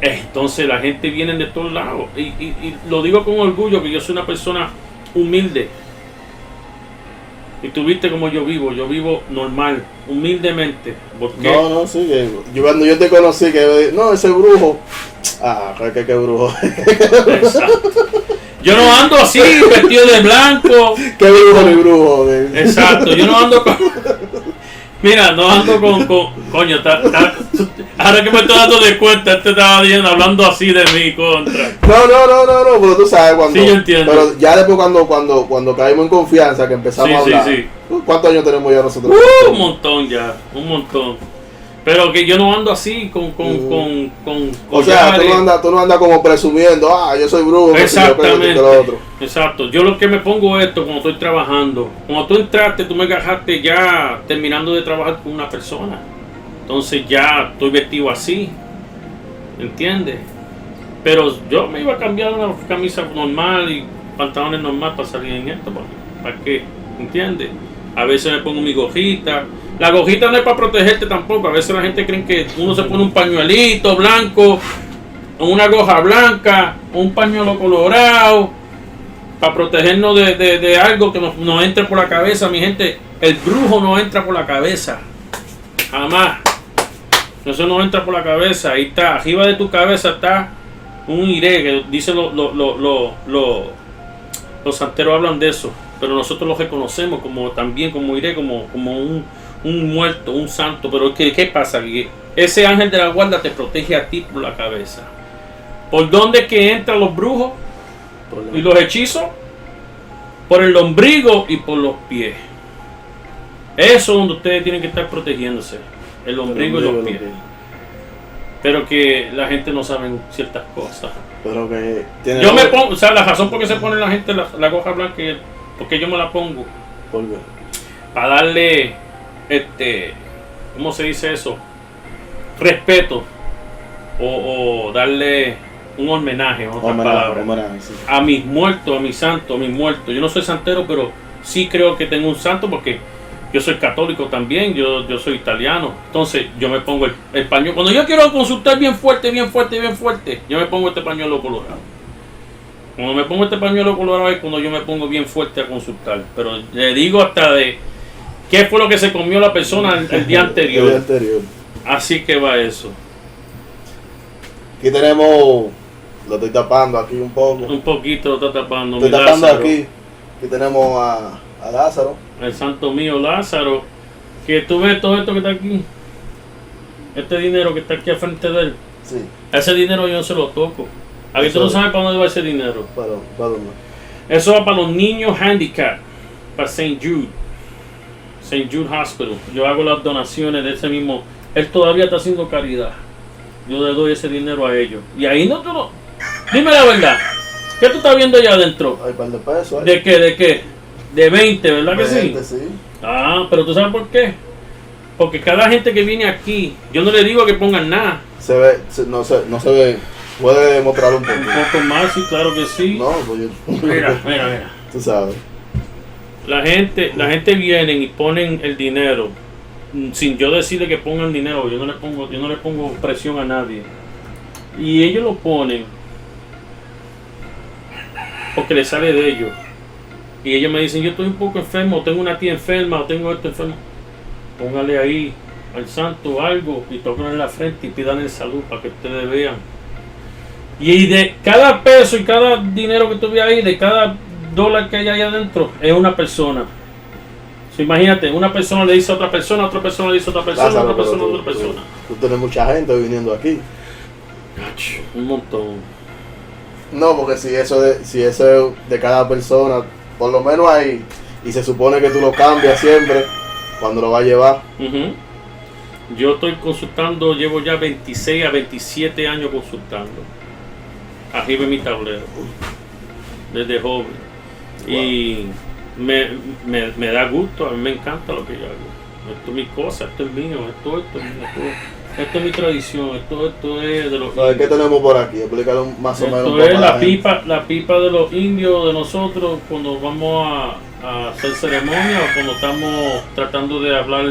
entonces la gente viene de todos lados. Y, y- y lo digo con orgullo que yo soy una persona humilde. Y tú viste como yo vivo, yo vivo normal, humildemente. Porque No, no, sí. que yo, cuando yo te conocí, que no, ese brujo. Ah, que qué brujo. Exacto. Yo no ando así, vestido de blanco. qué brujo ni brujo. Exacto, yo no ando con. Mira, no ando con. con- coño, ahora que me estoy dando de cuenta, este estaba diciendo, hablando así de mí contra. No, no, no, no, no, pero tú sabes cuando. Sí, yo entiendo. Pero ya después cuando, cuando, cuando caímos en confianza, que empezamos Sí, a sí, hablar. sí. ¿Cuántos años tenemos ya nosotros? Uh, un montón ya, un montón. Pero que yo no ando así con. con, Mm. con, con o sea, tú no, andas, tú no andas como presumiendo, ah, yo soy brujo, yo, Exactamente. otro. Exacto. Yo lo que me pongo es esto cuando estoy trabajando. Cuando tú entraste, tú me agarraste ya terminando de trabajar con una persona. Entonces ya estoy vestido así. ¿Entiendes? Pero yo me iba a cambiar una camisa normal y pantalones normal para salir en esto. ¿Para, para qué? ¿Entiendes? A veces me pongo mi gojita. La gojita no es para protegerte tampoco. A veces la gente cree que uno se pone un pañuelito blanco, una goja blanca, un pañuelo colorado, para protegernos de, de- de algo que nos, nos entre por la cabeza. Mi gente, el brujo no entra por la cabeza. Jamás. Eso no entra por la cabeza. Ahí está. Arriba de tu cabeza está un iré, que dice lo- lo- lo- lo- lo- los santeros hablan de eso. Pero nosotros lo reconocemos como también como iré, como, como un, un muerto, un santo. Pero ¿qué, qué pasa? Que ese ángel de la guarda te protege a ti por la cabeza. ¿Por dónde es que entran los brujos y los hechizos? Por el ombligo y por los pies. Eso es donde ustedes tienen que estar protegiéndose. El ombligo y los pies. Pero que la gente no sabe ciertas cosas. Pero que tiene. Yo me pongo, o sea, la razón por qué se pone la gente la, la goja blanca, es porque yo me la pongo ¿Por qué? para darle, este, ¿cómo se dice eso? Respeto o, o darle un homenaje, en otras Homenaje, palabras, homenaje, sí. a mis muertos, a mis santos, a mis muertos. Yo no soy santero, pero sí creo que tengo un santo porque yo soy católico también, yo, yo soy italiano. Entonces yo me pongo el, el pañuelo. Cuando yo quiero consultar bien fuerte, bien fuerte, bien fuerte, yo me pongo este pañuelo colorado. Cuando me pongo este pañuelo colorado es cuando yo me pongo bien fuerte a consultar. Pero le digo hasta de qué fue lo que se comió la persona el, el día El día anterior. Así que va eso. Aquí tenemos. Lo estoy tapando aquí un poco. Un poquito lo está tapando. Estoy tapando Lázaro. aquí. Aquí tenemos a, a Lázaro. el santo mío Lázaro, que tú ves todo esto que está aquí, este dinero que está aquí al frente de él, Sí, ese dinero yo no se lo toco. Aquí tú no sabes para dónde va ese dinero. para, para dónde. Eso va para los niños handicap, para St. Jude, St. Jude Hospital. Yo hago las donaciones de ese mismo. Él todavía está haciendo caridad. Yo le doy ese dinero a ellos. Y ahí no tú no. Dime la verdad. ¿Qué tú estás viendo allá adentro? Hay un par de pesos. ¿De qué? ¿De qué? De 20, ¿verdad que sí? Veinte, sí. Ah, pero tú sabes por qué. Porque cada gente que viene aquí, yo no le digo que pongan nada. Se ve, se- no, se, no se ve. Puede mostrar un poco. Un poco más, sí, claro que sí. No, pues yo. Mira, mira, mira. Tú sabes. La gente, la gente viene y ponen el dinero mm, sin yo decirle que pongan dinero, yo no le pongo, yo no le pongo presión a nadie. Y ellos lo ponen porque le sale de ellos. Y ellos me dicen, yo estoy un poco enfermo, o tengo una tía enferma, o tengo esto enfermo. Póngale ahí al santo algo y tóquenle la frente y pidan salud para que ustedes vean. Y de cada peso y cada dinero que tuve ahí, de cada dólar que hay ahí adentro, es una persona. So, imagínate, una persona le dice a otra persona, otra persona le dice a otra persona, Lázaro, otra persona a tú- otra persona. Tú, tú tienes mucha gente viniendo aquí. Un montón. No, porque si eso de, si eso es de cada persona, por lo menos ahí, y se supone que tú lo cambias siempre, cuando lo vas a llevar. Ujú. Yo estoy consultando, llevo ya 26 a 27 años consultando. Arriba en mi tablero. Desde joven. Y me, me, me da gusto, a mí me encanta lo que yo hago. Esto es mi cosa, esto es mío, esto, esto, esto, esto es mi tradición, esto, esto es de los ver, ¿qué tenemos por aquí? Explícalo más o menos. un Esto es la gente. pipa, la pipa de los indios de nosotros cuando vamos a, a hacer ceremonia o cuando estamos tratando de hablar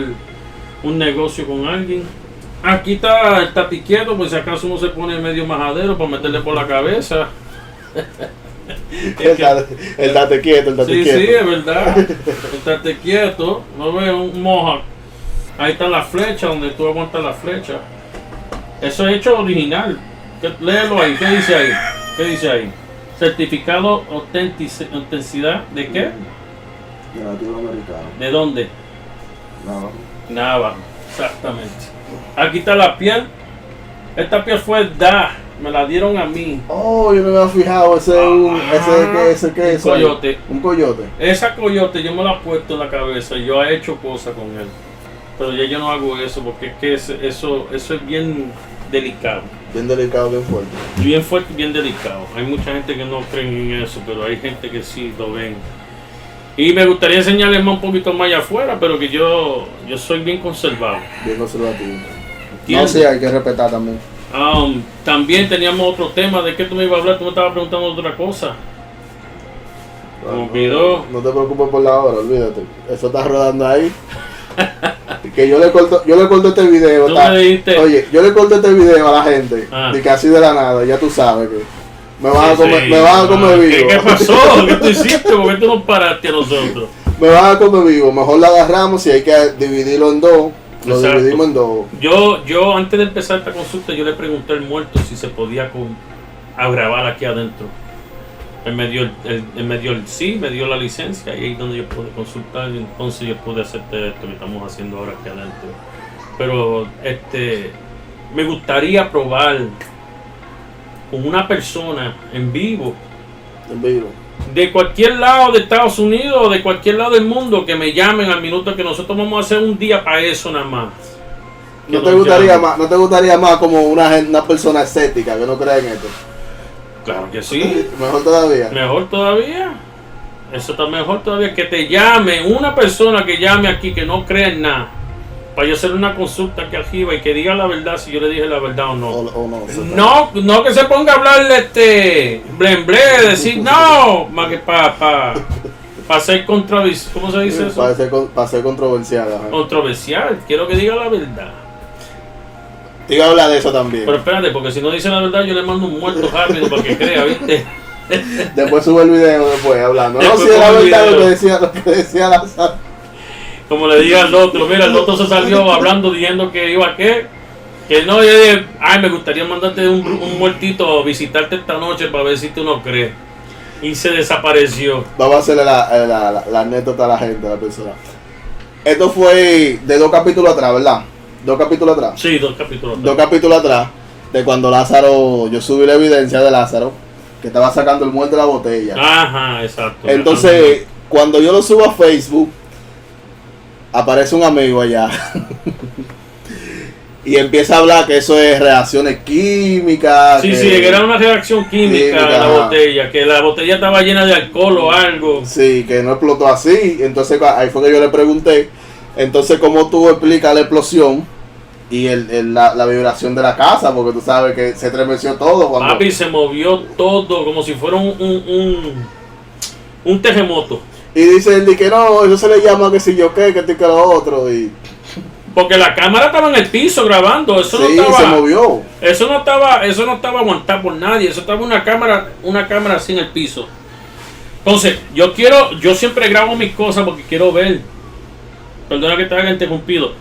un negocio con alguien. Aquí está el tapiquieto, pues si acaso uno se pone medio majadero para meterle por la cabeza. El date, el date quieto, el date Sí, quieto. sí, es verdad. Estate quieto, no ves un moja. Ahí está la flecha, donde tú aguantas la flecha. Eso es hecho original. ¿Qué- Léelo ahí, ¿qué dice ahí? ¿Qué dice ahí? Certificado autentici- autenticidad de qué? De nativo americano. ¿De dónde? No. Nava, exactamente. Aquí está la piel. Esta piel fue da, me la dieron a mí. Oh, yo no me había fijado, ese es un, ese es que, ese que Un es. coyote. Un coyote. Esa coyote yo me la he puesto en la cabeza y yo he hecho cosas con él. Pero ya yo no hago eso porque es que ese- eso, eso es bien delicado. Bien delicado, bien fuerte. Bien fuerte y bien delicado. Hay mucha gente que no cree en eso, pero hay gente que sí lo ven. Y me gustaría enseñarles más un poquito más allá afuera, pero que yo, yo soy bien conservado. Bien conservativo. No, sí, hay que respetar también. Um, también teníamos otro tema. ¿De qué tú me ibas a hablar? Tú me estabas preguntando otra cosa. Me olvidó. No te preocupes por la hora, olvídate. Eso está rodando ahí. que yo le corto, yo le corto este video. Tú me dijiste- Oye, yo le corto este video a la gente. Ah. De que así de la nada, ya tú sabes que me van a Sí, comer, sí. me van a comer Ah, vivo. ¿Qué, qué pasó? ¿Qué tú hiciste? ¿Por qué tú nos paraste a nosotros? me van a comer vivo. Mejor la agarramos y hay que dividirlo en dos. Lo Exacto. dividimos en dos. Yo, yo antes de empezar esta consulta, yo le pregunté al muerto si se podía con, grabar aquí adentro. Él me dio el, el- él me dio el sí, me dio la licencia y ahí es donde yo pude consultar y entonces yo pude hacerte esto que estamos haciendo ahora aquí adentro. Pero este me gustaría probar con una persona en vivo En vivo. De cualquier lado de Estados Unidos o de cualquier lado del mundo que me llamen al minuto que nosotros vamos a hacer un día para eso nada más. Que ¿No te gustaría llamen. más, no te gustaría más como una, una persona escéptica que no cree en esto? Claro que sí. Mejor todavía. Mejor todavía. Eso está mejor todavía. Que te llame una persona que llame aquí que no cree en nada. Para yo hacer una consulta aquí arriba y que diga la verdad si yo le dije la verdad o no. O, o no. No, no que se ponga a hablarle este blen, decir no, más que para pa, pa ser controvis, ¿cómo se dice eso? Para ser, para ser controversial. Controversial, quiero que diga la verdad. Te iba a hablar de eso también. Pero espérate, porque si no dice la verdad yo le mando un muerto rápido para que crea, ¿viste? Después sube el video después hablando. No, si era verdad lo que decía, lo que decía la Como le diga al otro, mira, el otro se salió hablando diciendo que iba a qué. Que no, yo dije, ay, me gustaría mandarte un, un muertito a visitarte esta noche para ver si tú no crees. Y se desapareció. Vamos a hacerle la, la, la, la anécdota a la gente, a la persona. Esto fue de dos capítulos atrás, ¿verdad? Dos capítulos atrás. Sí, dos capítulos. Dos capítulos atrás, de cuando Lázaro, yo subí la evidencia de Lázaro, que estaba sacando el muerto de la botella. Ajá, exacto. Entonces, cuando yo lo subo a Facebook, aparece un amigo allá. y empieza a hablar que eso es reacciones químicas. Sí, que- sí, que era una reacción química Química, la ajá. botella, que la botella estaba llena de alcohol o algo. Sí, que no explotó así. Entonces ahí fue que yo le pregunté, entonces ¿cómo tú explicas la explosión y el, el- la, la vibración de la casa? Porque tú sabes que se estremeció todo cuando... Papi, se movió todo como si fuera un, un, un, un terremoto. Y dice él que no, eso se le llama que si yo qué, que esto y que lo otro. Y Porque la cámara estaba en el piso grabando, eso sí, no estaba. se movió. Eso no estaba, eso no estaba aguantado por nadie, eso estaba una cámara, una cámara así en el piso. Entonces, yo quiero, yo siempre grabo mis cosas porque quiero ver. Perdona que te haya interrumpido.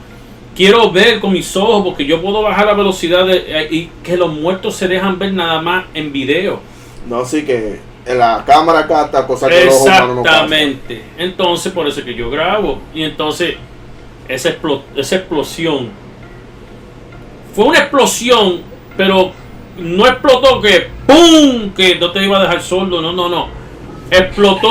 Quiero ver con mis ojos porque yo puedo bajar la velocidad de- eh, y que los muertos se dejan ver nada más en video. No, sí que en la cámara capta cosas que los humanos no. Exactamente. Entonces, por eso es que yo grabo. Y entonces, esa, explo- esa explosión. Fue una explosión, pero no explotó que ¡pum! Que no te iba a dejar sordo. No, no, no. Explotó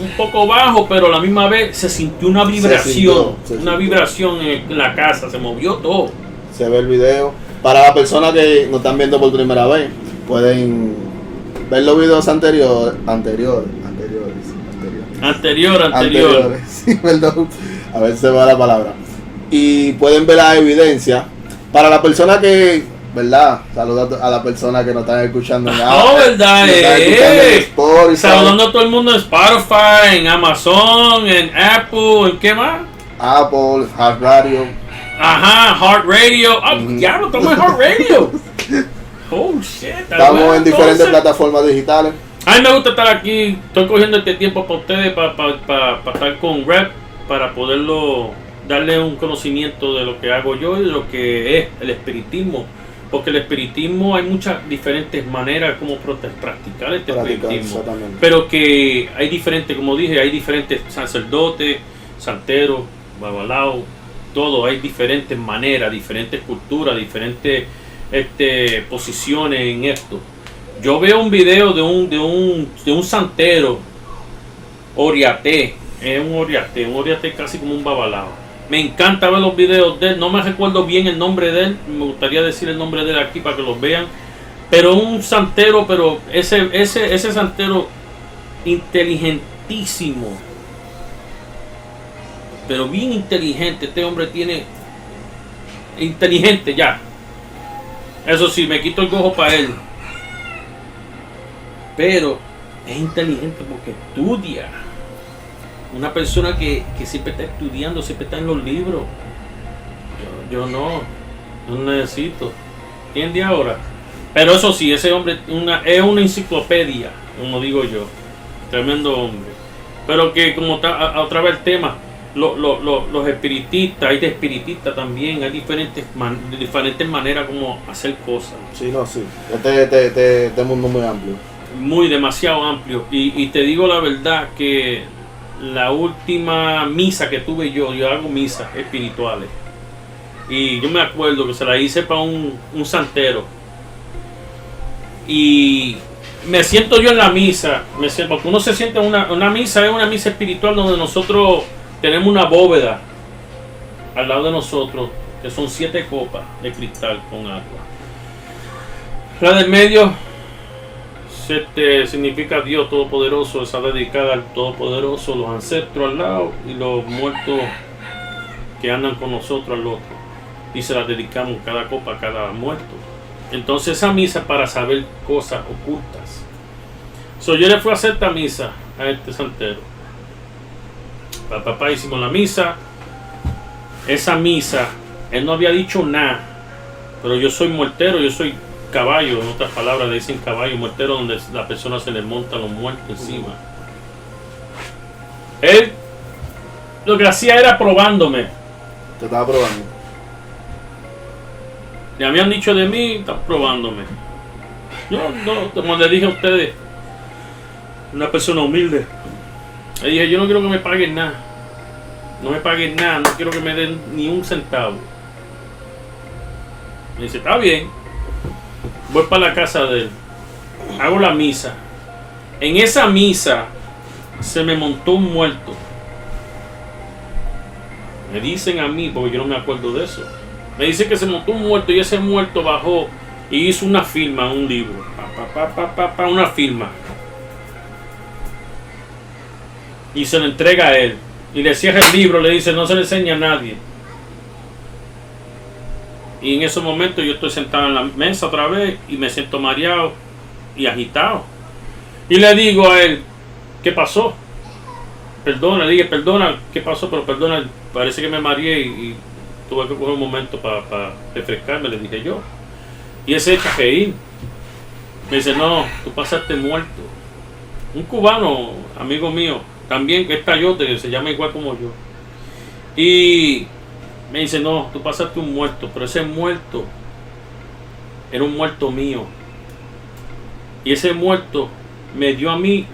un poco bajo, pero a la misma vez se sintió una vibración. sintió, se una sintió. vibración en la casa. Se movió todo. Se ve el video. Para las personas que nos están viendo por primera vez, pueden ver los videos anteriores. Anteriores. Anteriores. Anteriores. Anterior, anterior. anteriores. Sí, perdón. A ver si se va la palabra. Y pueden ver la evidencia. Para la persona que, ¿verdad? Saludos a la persona que nos están escuchando en Oh, ¿verdad? en Eh. Spotify, Saludando a todo el mundo en Spotify, en Amazon, en Apple, ¿en qué más? Apple, Heart Radio. Ajá, Heart Radio. Ujú. ya no en Heart Radio. Oh shit. Estamos en diferentes plataformas digitales. A mí me gusta estar aquí. Estoy cogiendo este tiempo para ustedes, para, para, para, para estar con Rep, para poderlo darle un conocimiento de lo que hago yo y de lo que es el espiritismo. Porque el espiritismo hay muchas diferentes maneras como practicar este Practicar, espiritismo. Pero que hay diferentes, como dije, hay diferentes sacerdotes, santeros, babalaos, todo. Hay diferentes maneras, diferentes culturas, diferentes este, posiciones en esto. Yo veo un video de un, de un, de un santero, Oriate, es un Oriate, un Oriate casi como un babalao. Me encanta ver los videos de él, no me recuerdo bien el nombre de él, me gustaría decir el nombre de él aquí para que los vean. Pero un santero, pero ese, ese, ese santero inteligentísimo. Pero bien inteligente, este hombre tiene... Inteligente ya. Eso sí, me quito el gojo para él. Pero es inteligente porque estudia. Una persona que, que siempre está estudiando, siempre está en los libros. Yo, yo no, no necesito. ¿Entiendes ahora? Pero eso sí, ese hombre es una enciclopedia, como digo yo. Tremendo hombre. Pero que como está, otra vez el tema, lo- lo- lo- los espiritistas, hay de espiritistas también, hay diferentes, man- diferentes maneras como hacer cosas. Sí, no, sí. Este, este, este, este mundo muy amplio. muy demasiado amplio. Y, y te digo la verdad que la última misa que tuve yo, yo hago misas espirituales. Y yo me acuerdo que se la hice para un, un santero. Y me siento yo en la misa, me siento, porque uno se siente en una, una misa, es una misa espiritual donde nosotros tenemos una bóveda al lado de nosotros, que son siete copas de cristal con agua. La del medio este, significa Dios Todopoderoso, está dedicada al Todopoderoso, los ancestros al lado y los muertos que andan con nosotros al otro. Y se las dedicamos cada copa a cada muerto. Entonces esa misa para saber cosas ocultas. So, yo le fui a hacer esta misa a este santero. Para papá hicimos la misa. Esa misa, él no había dicho nada. Pero yo soy muertero, yo soy caballo, en otras palabras le dicen caballo muertero donde la persona se le monta los muertos encima. Él lo que hacía era probándome. Te estaba probando. Le habían dicho de mí, están probándome. Yo no, como le dije a ustedes, una persona humilde. Le dije, yo no quiero que me paguen nada. No me paguen nada, no quiero que me den ni un centavo. Me dice, está bien. Voy para la casa de él. Hago la misa. En esa misa se me montó un muerto. Me dicen a mí, porque yo no me acuerdo de eso. Me dice que se montó un muerto y ese muerto bajó y hizo una firma un libro. Pa, pa, pa, una firma. Y se lo entrega a él. Y le cierra el libro, le dice, no se le enseña a nadie. Y en ese momento yo estoy sentado en la mesa otra vez y me siento mareado y agitado. Y le digo a él, ¿qué pasó? Perdona, le dije, perdona, ¿qué pasó? Pero perdona, parece que me mareé y, tuve que coger un momento para refrescarme, le dije yo. Y ese echa. Me dice, no, tú pasaste muerto. Un cubano, amigo mío, también que es tayote, que se llama igual como yo. Y me dice, no, tú pasaste un muerto, pero ese muerto era un muerto mío. Y ese muerto me dio a mí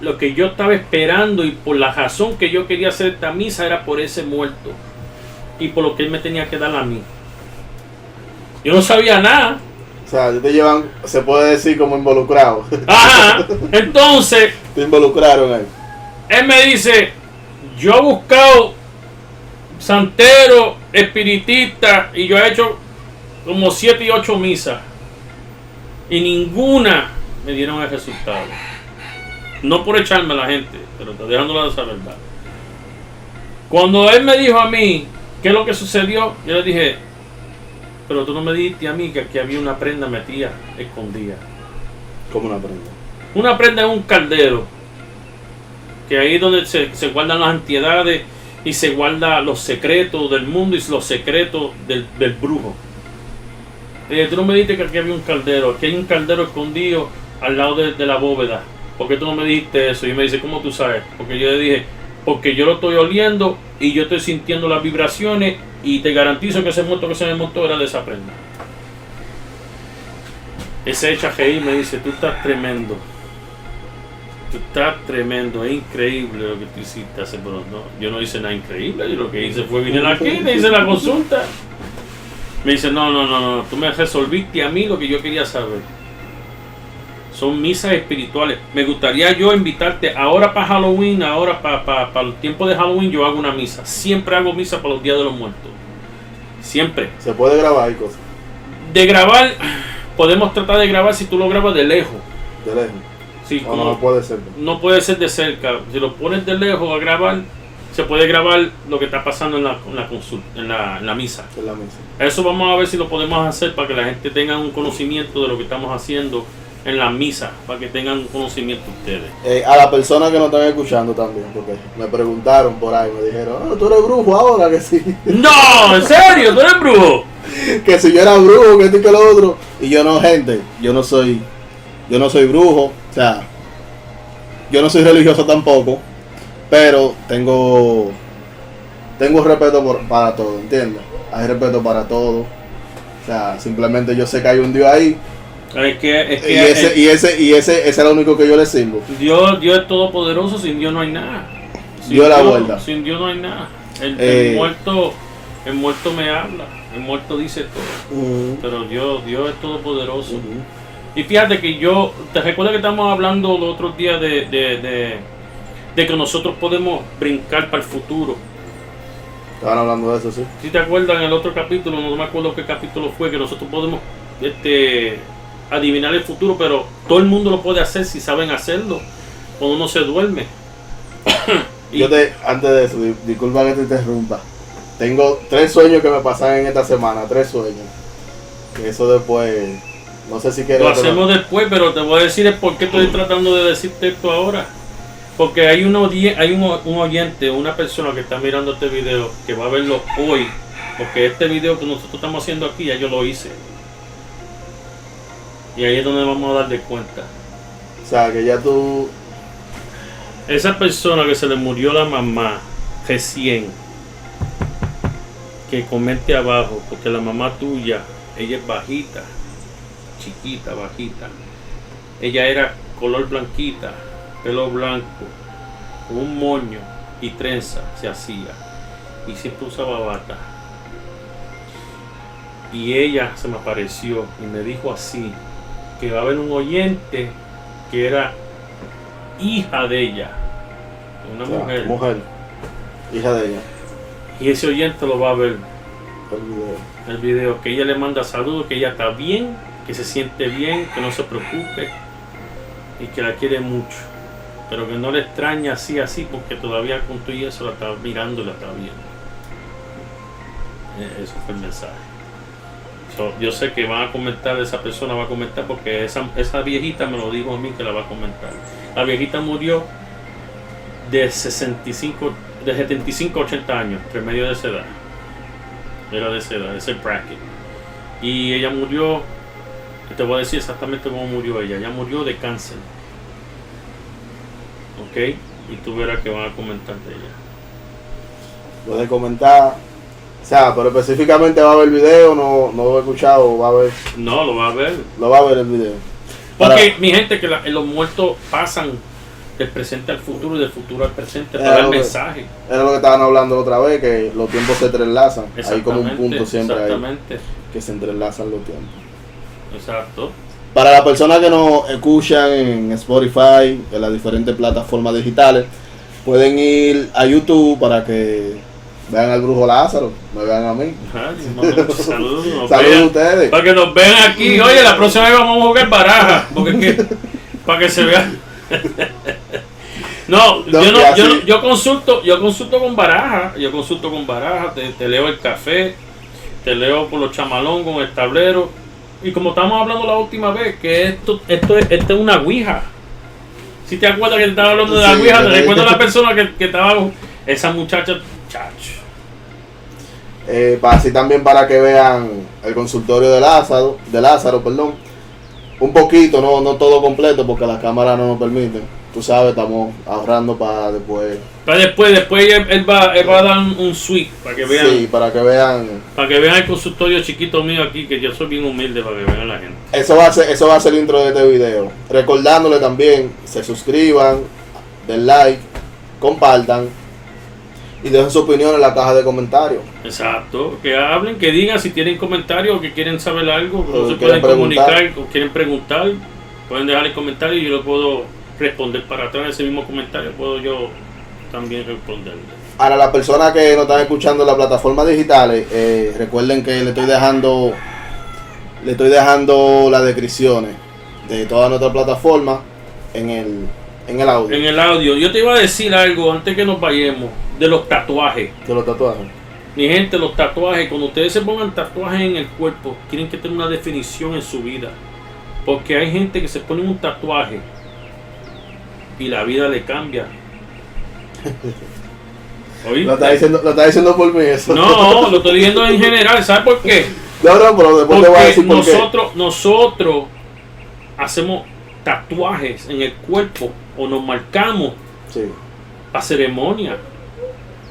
lo que yo estaba esperando y por la razón que yo quería hacer esta misa era por ese muerto. Y por lo que él me tenía que dar a mí. Yo no sabía nada. O sea, te llevan, se puede decir como involucrado. Ajá. Entonces, te involucraron ahí. Él me dice, yo he buscado santero, espiritista, y yo he hecho como siete y ocho misas. Y ninguna me dieron el resultado. No por echarme a la gente, pero dejándolo de esa verdad. Cuando él me dijo a mí qué es lo que sucedió, yo le dije, pero tú no me dijiste a mí que aquí había una prenda metida, escondida. Como una prenda. Una prenda en un caldero. Que ahí es donde se, se guardan las antiedades y se guardan los secretos del mundo y los secretos del, del brujo. Eh, tú no me dijiste que aquí había un caldero, aquí hay un caldero escondido al lado de, de la bóveda. ¿Por qué tú no me dijiste eso? Y me dice, ¿cómo tú sabes? Porque yo le dije, porque yo lo estoy oliendo y yo estoy sintiendo las vibraciones y te garantizo que ese muerto que se me montó era de esa prenda. Ese echa y me dice, tú estás tremendo. Tú estás tremendo, es increíble lo que tú hiciste hace pero no, yo no hice nada increíble, yo lo que hice fue venir aquí, le hice la consulta. Me dice, no, no, no, no, tú me resolviste a mí lo que yo quería saber. Son misas espirituales. Me gustaría yo invitarte ahora para Halloween, ahora para, para, para el tiempo de Halloween yo hago una misa. Siempre hago misa para los días de los muertos. Siempre. Se puede grabar y cosas. De grabar, podemos tratar de grabar si tú lo grabas de lejos. De lejos. Sí, O como- no puede ser. no puede ser de cerca. Si lo pones de lejos a grabar, se puede grabar lo que está pasando en la, en la consulta, en la, en la misa. En la mesa. Eso vamos a ver si lo podemos hacer para que la gente tenga un conocimiento de lo que estamos haciendo en la misa, para que tengan un conocimiento ustedes. Eh, a la persona que nos están escuchando también, porque me preguntaron por ahí, me dijeron, "Ah, tú eres brujo ahora, que sí. ¡No! ¿En serio? ¿Tú eres brujo? que si yo era brujo, que esto y que lo otro. Y yo no, gente, yo no soy, yo no soy brujo, o sea, yo no soy religioso tampoco, pero tengo, tengo respeto por- para todo, ¿entiendes? Hay respeto para todo. O sea, simplemente yo sé que hay un Dios ahí Es que, es y que ese, el- y ese, y ese, ese es el único que yo le sirvo. Dios, Dios es todopoderoso, sin Dios no hay nada. Sin Dio la Dios- vuelta. Sin Dios no hay nada. El, el Eh. muerto, el muerto me habla, el muerto dice todo. Pero Dios, Dios es todopoderoso. ujú. Y fíjate que yo, te recuerdas que estamos hablando los otros días de, de, de, de que nosotros podemos brincar para el futuro. Estaban hablando de eso, sí. Si te acuerdas en el otro capítulo, no me acuerdo qué capítulo fue, que nosotros podemos este, adivinar el futuro, pero todo el mundo lo puede hacer si saben hacerlo, cuando uno se duerme. Y- Yo te, antes de eso, di- disculpa que te interrumpa. Tengo tres sueños que me pasan en esta semana, tres sueños. Eso después, no sé si quieres. Lo pero- hacemos después, pero te voy a decir el por qué estoy tratando de decirte esto ahora. Porque hay, un, hay un, un oyente, una persona que está mirando este video, que va a verlo hoy. Porque este video que nosotros estamos haciendo aquí, ya yo lo hice. Y ahí es donde vamos a dar de cuenta. O sea, que ya tú. Esa persona que se le murió la mamá recién, que comente abajo, porque la mamá tuya, ella es bajita, chiquita, bajita. Ella era color blanquita, pelo blanco, con un moño y trenza se hacía. Y siempre usaba bata. Y ella se me apareció y me dijo así, que va a haber un oyente que era hija de ella, una mujer. mujer, Hija de ella. Y ese oyente lo va a ver El video. el video, que ella le manda saludos, que ella está bien, que se siente bien, que no se preocupe y que la quiere mucho. Pero que no le extraña así, así, porque todavía con tú y eso la está mirando y la está viendo. Eh, Eso fue el mensaje. Yo sé que van a comentar, esa persona va a comentar, porque esa, viejita me lo dijo a mí que la va a comentar. La viejita murió de 65, de 75 a 80 años, entre medio de esa edad. Era de esa edad, ese bracket. Y ella murió, te voy a decir exactamente cómo murió ella. Ella murió de cáncer. ¿Ok? Y tú verás que van a comentar de ella. Puedes comentar. O sea, pero específicamente va a ver el video, no, no lo he escuchado, va a ver, No, lo va a ver. lo va a ver el video. Porque, Para- mi gente, que la- los muertos pasan del presente al futuro y del futuro al presente Eh, para que- mensaje. Era lo que estaban hablando la otra vez, que los tiempos se entrelazan. Hay como un punto siempre ahí Exactamente. que se entrelazan los tiempos. Exacto. Para las personas que nos escuchan en Spotify, en las diferentes plataformas digitales, pueden ir a YouTube para que vean al brujo Lázaro, me vean a mí. Saludos. a vean. ustedes. Para que nos vean aquí. Oye, la próxima vez vamos a jugar baraja. Porque es que, para que se vea. No, No, yo, no, yo, no- yo consulto, yo consulto con baraja, yo consulto con baraja, te, te leo el café, te leo por los chamalón con el tablero. Y como estamos hablando la última vez, que esto, esto, es, esto es una ouija. Si te acuerdas que te estaba hablando de la Sí, ouija, te te- recuerdas la persona que, que estaba, esa muchacha, chacho. Eh, para así también para que vean el consultorio de Lázaro, de Lázaro, perdón. Un poquito, no, no todo completo, porque la cámara no nos permite. Tú sabes, estamos ahorrando para después. Para después, después él, él va, él va a dar un, un suite para que vean, Sí, para que vean. para que vean el consultorio chiquito mío aquí, que yo soy bien humilde para que vean la gente. Eso va a ser, eso va a ser el intro de este video. Recordándole también, se suscriban, den like, compartan y dejen su opinión en la caja de comentarios. Exacto, que hablen, que digan si tienen comentarios o que quieren saber algo, que O no se quieren pueden comunicar preguntar. o quieren preguntar, pueden dejar el comentario y yo lo puedo responder para atrás ese mismo comentario, puedo yo también responderle. Ahora, las personas que nos están escuchando en las plataformas digitales, eh, recuerden que le estoy dejando le estoy dejando las descripciones de todas nuestras plataformas en el, en el audio En el audio, yo te iba a decir algo antes que nos vayamos de los tatuajes. de los tatuajes. Mi gente, los tatuajes, cuando ustedes se pongan tatuajes en el cuerpo, tienen que tener una definición en su vida. Porque hay gente que se pone un tatuaje y la vida le cambia. ¿Oíste? Lo está diciendo, lo está diciendo por mí eso. No, lo estoy diciendo en general. ¿Sabes por qué? No, no, pero después te voy a decir por qué. nosotros, nosotros hacemos tatuajes en el cuerpo o nos marcamos Sí. para ceremonia.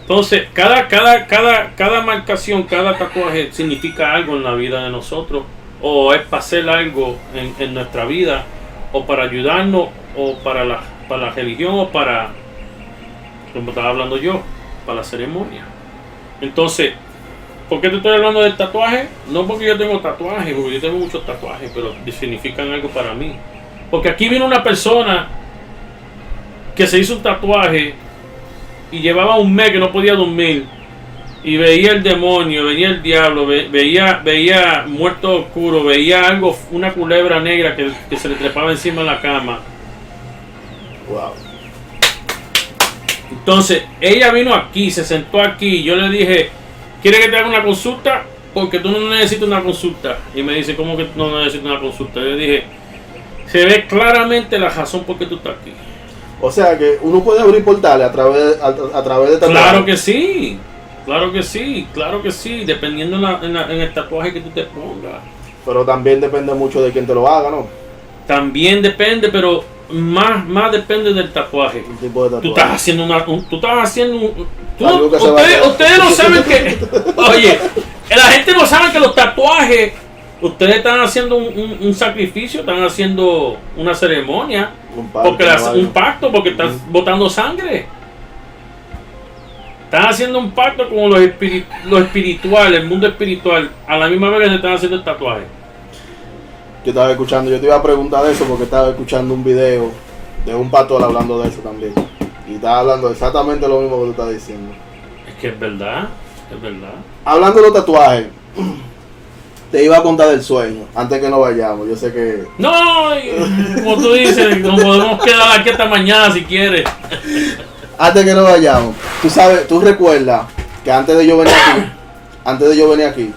Entonces, cada, cada, cada, cada marcación, cada tatuaje significa algo en la vida de nosotros. O es para hacer algo en, en nuestra vida. O para ayudarnos. O para la, para la religión. O para, como estaba hablando yo, para la ceremonia. Entonces, ¿por qué te estoy hablando del tatuaje? No porque yo tengo tatuajes, porque yo tengo muchos tatuajes, pero significan algo para mí. Porque aquí vino una persona que se hizo un tatuaje y llevaba un mes que no podía dormir y veía el demonio, veía el diablo, ve- veía, veía muerto oscuro, veía algo, una culebra negra que, que se le trepaba encima de la cama. Wow. Entonces, ella vino aquí, se sentó aquí, y yo le dije, ¿quieres que te haga una consulta? Porque tú no necesitas una consulta. Y me dice, ¿cómo que no necesitas una consulta? Yo le dije, se ve claramente la razón por qué tú estás aquí. O sea que uno puede abrir portales a través, a, a través de tatuajes. Claro que sí, claro que sí, claro que sí, dependiendo en, la- en la- en el tatuaje que tú te pongas. Pero también depende mucho de quién te lo haga, ¿no? También depende, pero más, más depende del tatuaje. Un tipo de Tú estás haciendo una, un- tú estás haciendo un, tú- ustedes, ustedes no saben que, oye, la gente no sabe que los tatuajes, ustedes están haciendo un, un- un sacrificio, están haciendo una ceremonia, Un pacto, porque las- algo. un pacto, porque están botando sangre. Están haciendo un pacto con lo, espiri- lo espiritual, el mundo espiritual, a la misma vez que se están haciendo el tatuaje. Yo estaba escuchando, yo te iba a preguntar de eso porque estaba escuchando un video de un pastor hablando de eso también. Y estaba hablando exactamente lo mismo que tú estás diciendo. Es que es verdad, es verdad. Hablando de los tatuajes, te iba a contar del sueño, antes que nos vayamos. Yo sé que. No, como tú dices, nos podemos quedar aquí hasta mañana si quieres. Antes que nos vayamos, tú sabes, tú recuerdas que antes de yo venir aquí, antes de yo venir aquí,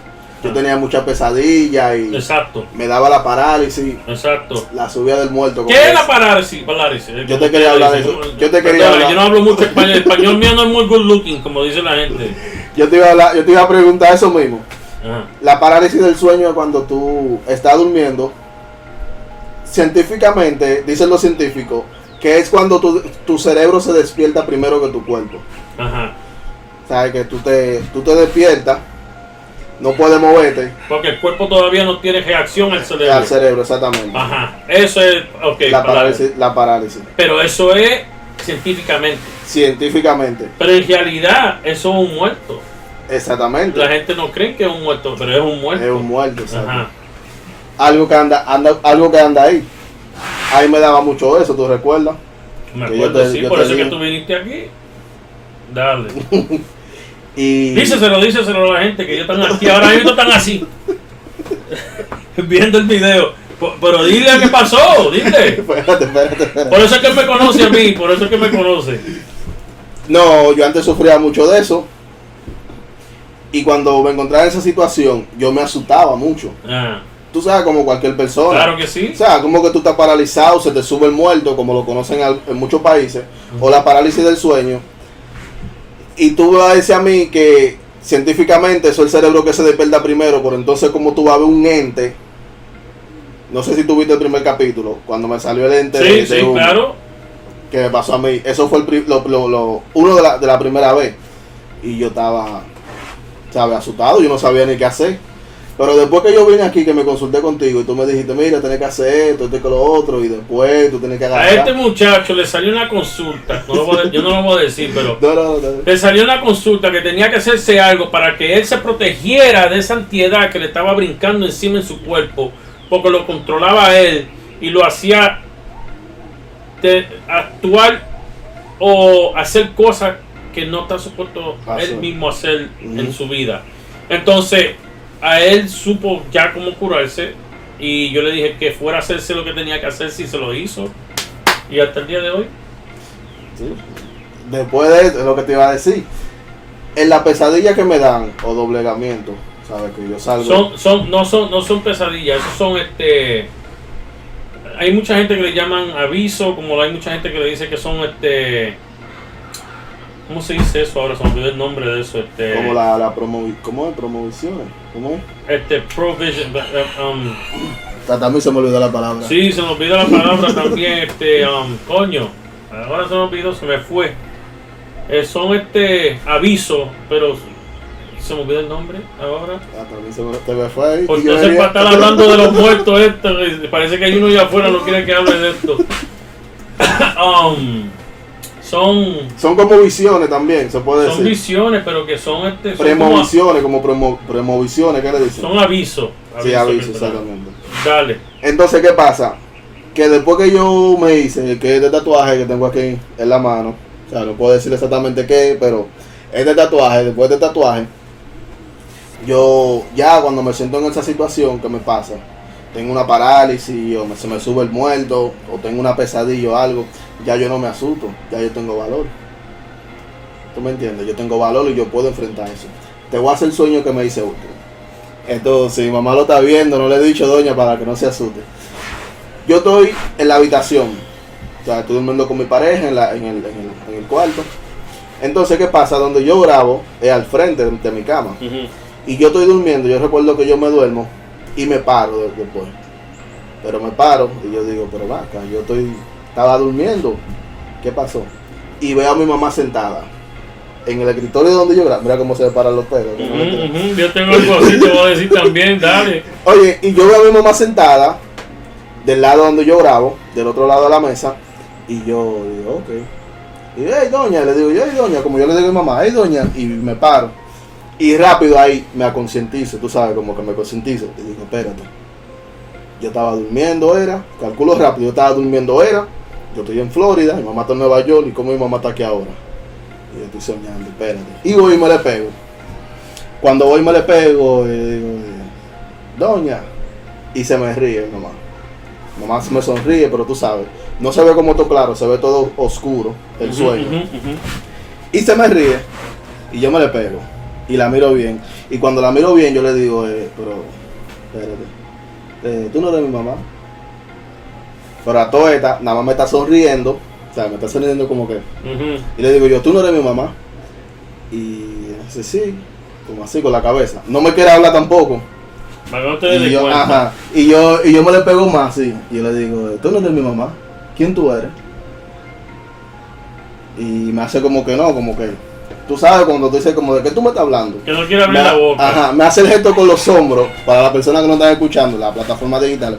Yo tenía mucha pesadilla y Exacto, me daba la parálisis, exacto. la subida del muerto. ¿Qué es la parálisis? parálisis? Yo te quería hablar de eso. Yo te quería hablar. Yo no hablo mucho español. El español mío no es muy good looking, como dice la gente. Yo te, iba a hablar- yo te iba a preguntar eso mismo. Ajá. La parálisis del sueño es cuando tú estás durmiendo. Científicamente, dicen los científicos, que es cuando tu, tu cerebro se despierta primero que tu cuerpo. Ajá. ¿Sabes? Que tú te, tú te despiertas, no puedes moverte Porque el cuerpo todavía no tiene reacción al cerebro. al cerebro, exactamente. Ajá. Eso es. Ok. la, parálisis, la parálisis. Pero eso es científicamente. Científicamente, Pero en realidad, eso es un muerto. exactamente. La gente no cree que es un muerto, pero es un muerto. Es un muerto, exacto. Ajá. Algo que anda, anda, algo que anda ahí. Ahí me daba mucho eso, ¿tú recuerdas? Me acuerdo, te- sí. Por eso es que tú viniste aquí. Dale. Y Díceselo, díceselo a la gente que ellos están aquí. Ahora mismo están así. Viendo el video. Pero dile qué pasó, dile. espérate, espérate, espérate. Por eso es que me conoce a mí, por eso es que me conoce. No, yo antes sufría mucho de eso. Y cuando me encontraba en esa situación, yo me asustaba mucho. Ah, Tú sabes, como cualquier persona. claro que sí. O sea, como que tú estás paralizado, se te sube el muerto, como lo conocen en muchos países, o la parálisis del sueño. Y tú vas a decir a mí que científicamente eso es el cerebro que se despierta primero, por entonces como tú vas a ver un ente, no sé si tú viste el primer capítulo, cuando me salió el ente Sí, de sí, claro. que me pasó a mí, eso fue el lo- lo- uno de la, de la primera vez. Y yo estaba, ¿sabes? Asustado, yo no sabía ni qué hacer. Pero después que yo vine aquí, que me consulté contigo, y tú me dijiste, mira, tenés que hacer esto, esto y que lo otro, y después tú tienes que A agarrar. este muchacho le salió una consulta, no lo voy a- yo no lo voy a decir, pero No, no, no. le salió una consulta que tenía que hacerse algo para que él se protegiera de esa antiedad que le estaba brincando encima en su cuerpo, porque lo controlaba a él y lo hacía de actuar o hacer cosas que no está supuesto él mismo hacer en su vida. Entonces, a él supo ya cómo curarse y yo le dije que fuera a hacerse lo que tenía que hacer si se lo hizo. Y hasta el día de hoy, Sí. Después de eso, lo que te iba a decir. En la pesadilla que me dan, o doblegamiento, ¿sabes? Que yo salgo. son, son, no son, no son pesadillas, esos son este. Hay mucha gente que le llaman aviso, como hay mucha gente que le dice que son este. ¿Cómo se dice eso ahora? Se me olvidó el nombre de eso. Este, como la, la promovi ¿Cómo es? Promovisiones. ¿Cómo es? este provision. um, Hasta También se me olvidó la palabra. sí, se me olvidó la palabra también. Este, um, coño, ahora se me olvidó, se me fue. Eh, son este aviso, pero se me olvidó el nombre ahora. Hasta a mí se me, te me fue ahí. Porque venía- para estar hablando de los muertos esto, parece que hay uno allá afuera no quiere que hable de esto. Um, son Son como visiones también, se puede son decir. visiones, pero que son este son, como- Premovisiones, como premo, premovisiones, ¿qué le dicen? son avisos. sí, aviso, ¿verdad? exactamente. Dale. Entonces, ¿qué pasa? Que después que yo me hice, que este tatuaje que tengo aquí en la mano, o sea, no puedo decir exactamente qué, pero este tatuaje, después de este tatuaje, yo ya cuando me siento en esa situación que me pasa, tengo una parálisis o me- se me sube el muerto o tengo una pesadilla o algo, ya yo no me asusto, ya yo tengo valor. ¿Tú me entiendes? Yo tengo valor y yo puedo enfrentar eso. Te voy a hacer el sueño que me hice último. Entonces, mi mamá lo está viendo, no le he dicho, doña, para que no se asuste. Yo estoy en la habitación. O sea, estoy durmiendo con mi pareja en, la- en el, en el- en el cuarto. Entonces, ¿qué pasa? Donde yo grabo es al frente de, de mi cama. Y yo estoy durmiendo, yo recuerdo que yo me duermo y me paro de- después. Pero me paro y yo digo, pero vaca, yo estoy, estaba durmiendo. ¿Qué pasó? Y veo a mi mamá sentada en el escritorio donde yo grabo. Mira cómo se me paran los pelos. Yo tengo algo así, te voy a decir también, dale. Oye, y yo veo a mi mamá sentada del lado donde yo grabo, del otro lado de la mesa, y yo digo, ok. Y hey, doña, le digo, yo, hey, doña, como yo le digo a mi mamá, hey, doña, y me paro. Y rápido ahí me aconcientizo, tú sabes, como que me concientizo. Y digo, espérate. Yo estaba durmiendo, era, calculo rápido, yo estaba durmiendo, era. Yo estoy en Florida, mi mamá está en Nueva York, y cómo mi mamá está aquí ahora. Y yo estoy soñando, espérate. Y voy y me le pego. Cuando voy y me le pego, y digo, doña, y se me ríe mamá. Mamá me sonríe, pero tú sabes, no se ve como todo claro, se ve todo oscuro, el sueño. Y se me ríe, y yo me le pego. y la miro bien. Y cuando la miro bien, yo le digo, eh, pero, espérate, eh, tú no eres mi mamá. Pero a toda esta, nada más me está sonriendo, o sea, me está sonriendo como que. Ujú. Y le digo yo, tú no eres mi mamá. Y dice, sí, como así con la cabeza. No me quiere hablar tampoco. No te Y yo, ajá, y yo, y yo me le pego más, sí. Y yo le digo, tú no eres mi mamá. ¿Quién tú eres? Y me hace como que no, como que. Tú sabes cuando tú dices como de qué tú me estás hablando. Que no quiere abrir Me, la boca. Ajá, me hace el gesto con los hombros, para las personas que no están escuchando, la plataforma digital.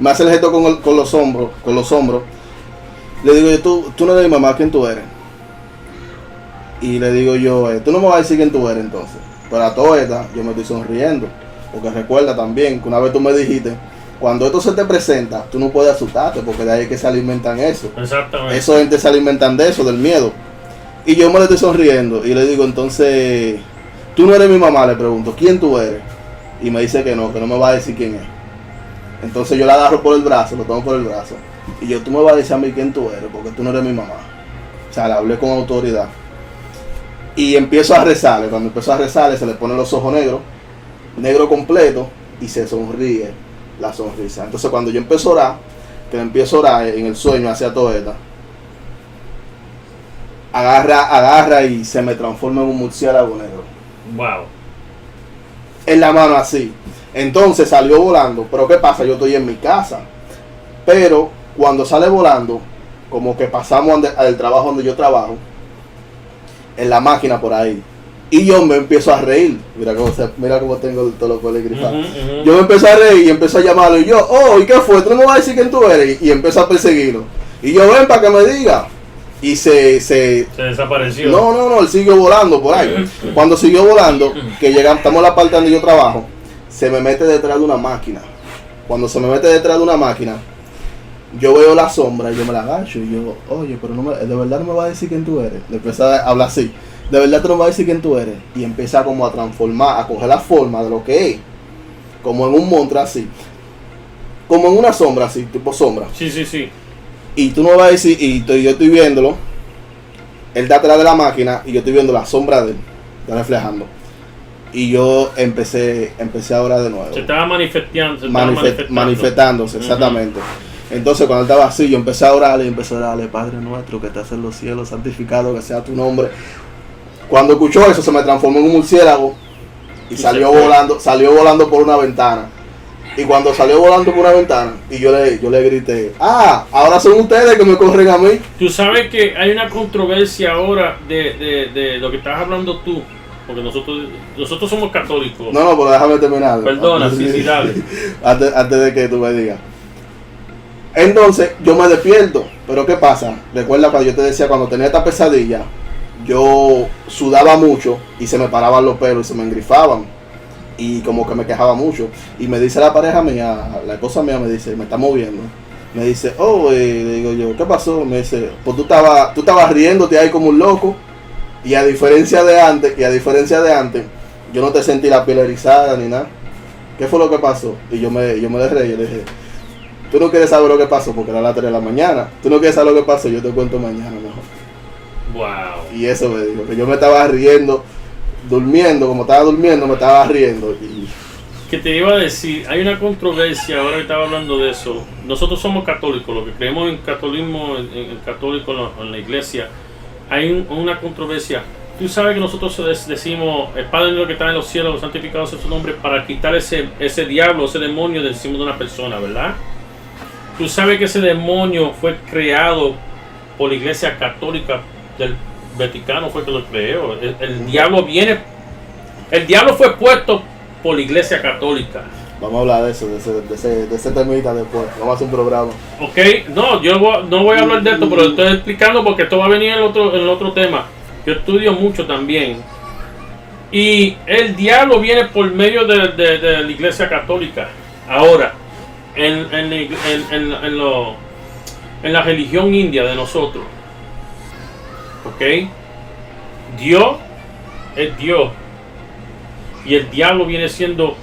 Me hace el gesto con, el- con los hombros, con los hombros. Le digo yo, tú, tú no eres mi mamá, ¿quién tú eres? Y le digo yo, eh, tú no me vas a decir quién tú eres entonces. Pero a toda esta, yo me estoy sonriendo. Porque recuerda también que una vez tú me dijiste, cuando esto se te presenta, tú no puedes asustarte, porque de ahí es que se alimentan eso. Exactamente. Esos gente se alimentan de eso, del miedo. Y yo me le estoy sonriendo y le digo, entonces, tú no eres mi mamá, le pregunto, ¿quién tú eres? Y me dice que no, que no me va a decir quién es. Entonces yo la agarro por el brazo, lo tomo por el brazo. Y yo, tú me vas a decir a mí quién tú eres, porque tú no eres mi mamá. O sea, le hablé con autoridad. Y empiezo a rezarle. Cuando empiezo a rezarle, se le ponen los ojos negros, negro completo, y se sonríe la sonrisa. Entonces cuando yo empiezo a orar, que le empiezo a orar en el sueño hacia toda esta, agarra, agarra y se me transforma en un murciélago negro. Wow. En la mano así. Entonces salió volando. Pero ¿qué pasa? Yo estoy en mi casa. Pero cuando sale volando, como que pasamos al trabajo donde yo trabajo, en la máquina por ahí. Y yo me empiezo a reír. Mira cómo, se- mira cómo tengo el- todo lo cual grifado. Ujú, ujú. Yo me empecé a reír y empecé a llamarlo. Y yo, oh, ¿y qué fue? Tú no me vas a decir quién tú eres. Y empezó a perseguirlo. Y yo, ven para que me diga. Y se, se, Se desapareció. no, no, no, él siguió volando por ahí. Cuando siguió volando, que llegamos, estamos en la parte donde yo trabajo, se me mete detrás de una máquina. Cuando se me mete detrás de una máquina, yo veo la sombra y yo me la agacho y yo, oye, pero no me, de verdad no me va a decir quién tú eres. Le empieza a hablar así. De verdad tú no me vas a decir quién tú eres. Y empieza como a transformar, a coger la forma de lo que es. Como en un monstruo así. Como en una sombra así, tipo sombra Sí, sí, sí. y tú no me vas a decir, y yo estoy viéndolo, él está atrás de la máquina y yo estoy viendo la sombra de él, está reflejando. Y yo empecé, empecé ahora de nuevo. Se estaba manifestando. Se estaba Manife- manifestando. manifestándose, exactamente. Entonces cuando estaba así, yo empecé a orarle y empecé a orarle, Padre nuestro que estás en los cielos, santificado que sea tu nombre. Cuando escuchó eso se me transformó en un murciélago y Y salió volando, salió volando por una ventana. Y cuando salió volando por una ventana, y yo le, yo le grité, ah, ahora son ustedes que me corren a mí. Tú sabes que hay una controversia ahora de, de, de lo que estás hablando tú. Porque nosotros nosotros somos católicos. No, no, pero déjame terminar. Perdona, sí, sí, dale. antes, antes de que tú me digas. Entonces, yo me despierto. Pero ¿qué pasa? Recuerda cuando yo te decía, cuando tenía esta pesadilla, yo sudaba mucho y se me paraban los pelos y se me engrifaban. Y como que me quejaba mucho. Y me dice la pareja mía, la esposa mía me dice, me está moviendo. Me dice, oh, eh, le digo yo, ¿qué pasó? Me dice, pues tú estabas, tú estabas riéndote ahí como un loco. Y a diferencia de antes, y a diferencia de antes, yo no te sentí la piel erizada ni nada. ¿Qué fue lo que pasó? Y yo me, yo me yo le dije, tú no quieres saber lo que pasó porque era las 3 de la mañana. Tú no quieres saber lo que pasó, yo te cuento mañana mejor. Wow. Y eso me dijo, que yo me estaba riendo, durmiendo, como estaba durmiendo, me estaba riendo. Y Que te iba a decir, hay una controversia, ahora que estaba hablando de eso. Nosotros somos católicos, lo que creemos en catolismo, en, en católico, la, en la iglesia. Hay un- una controversia. Tú sabes que nosotros decimos, el Padre nuestro que está en los cielos, santificado sea su nombre, para quitar ese, ese diablo, ese demonio del encima de una persona, ¿verdad? Tú sabes que ese demonio fue creado por la iglesia católica del Vaticano, fue que lo creó. El diablo viene, el diablo fue puesto por la iglesia católica. Vamos a hablar de eso, de ese, de ese, de después. Vamos a hacer un programa. Ok, no, yo no voy a hablar de esto, pero estoy explicando porque esto va a venir en el otro, otro tema. Yo estudio mucho también. Y el diablo viene por medio de, la iglesia católica. Ahora, en, en, la religión india de nosotros, ok, Dios es Dios. Y el diablo viene siendo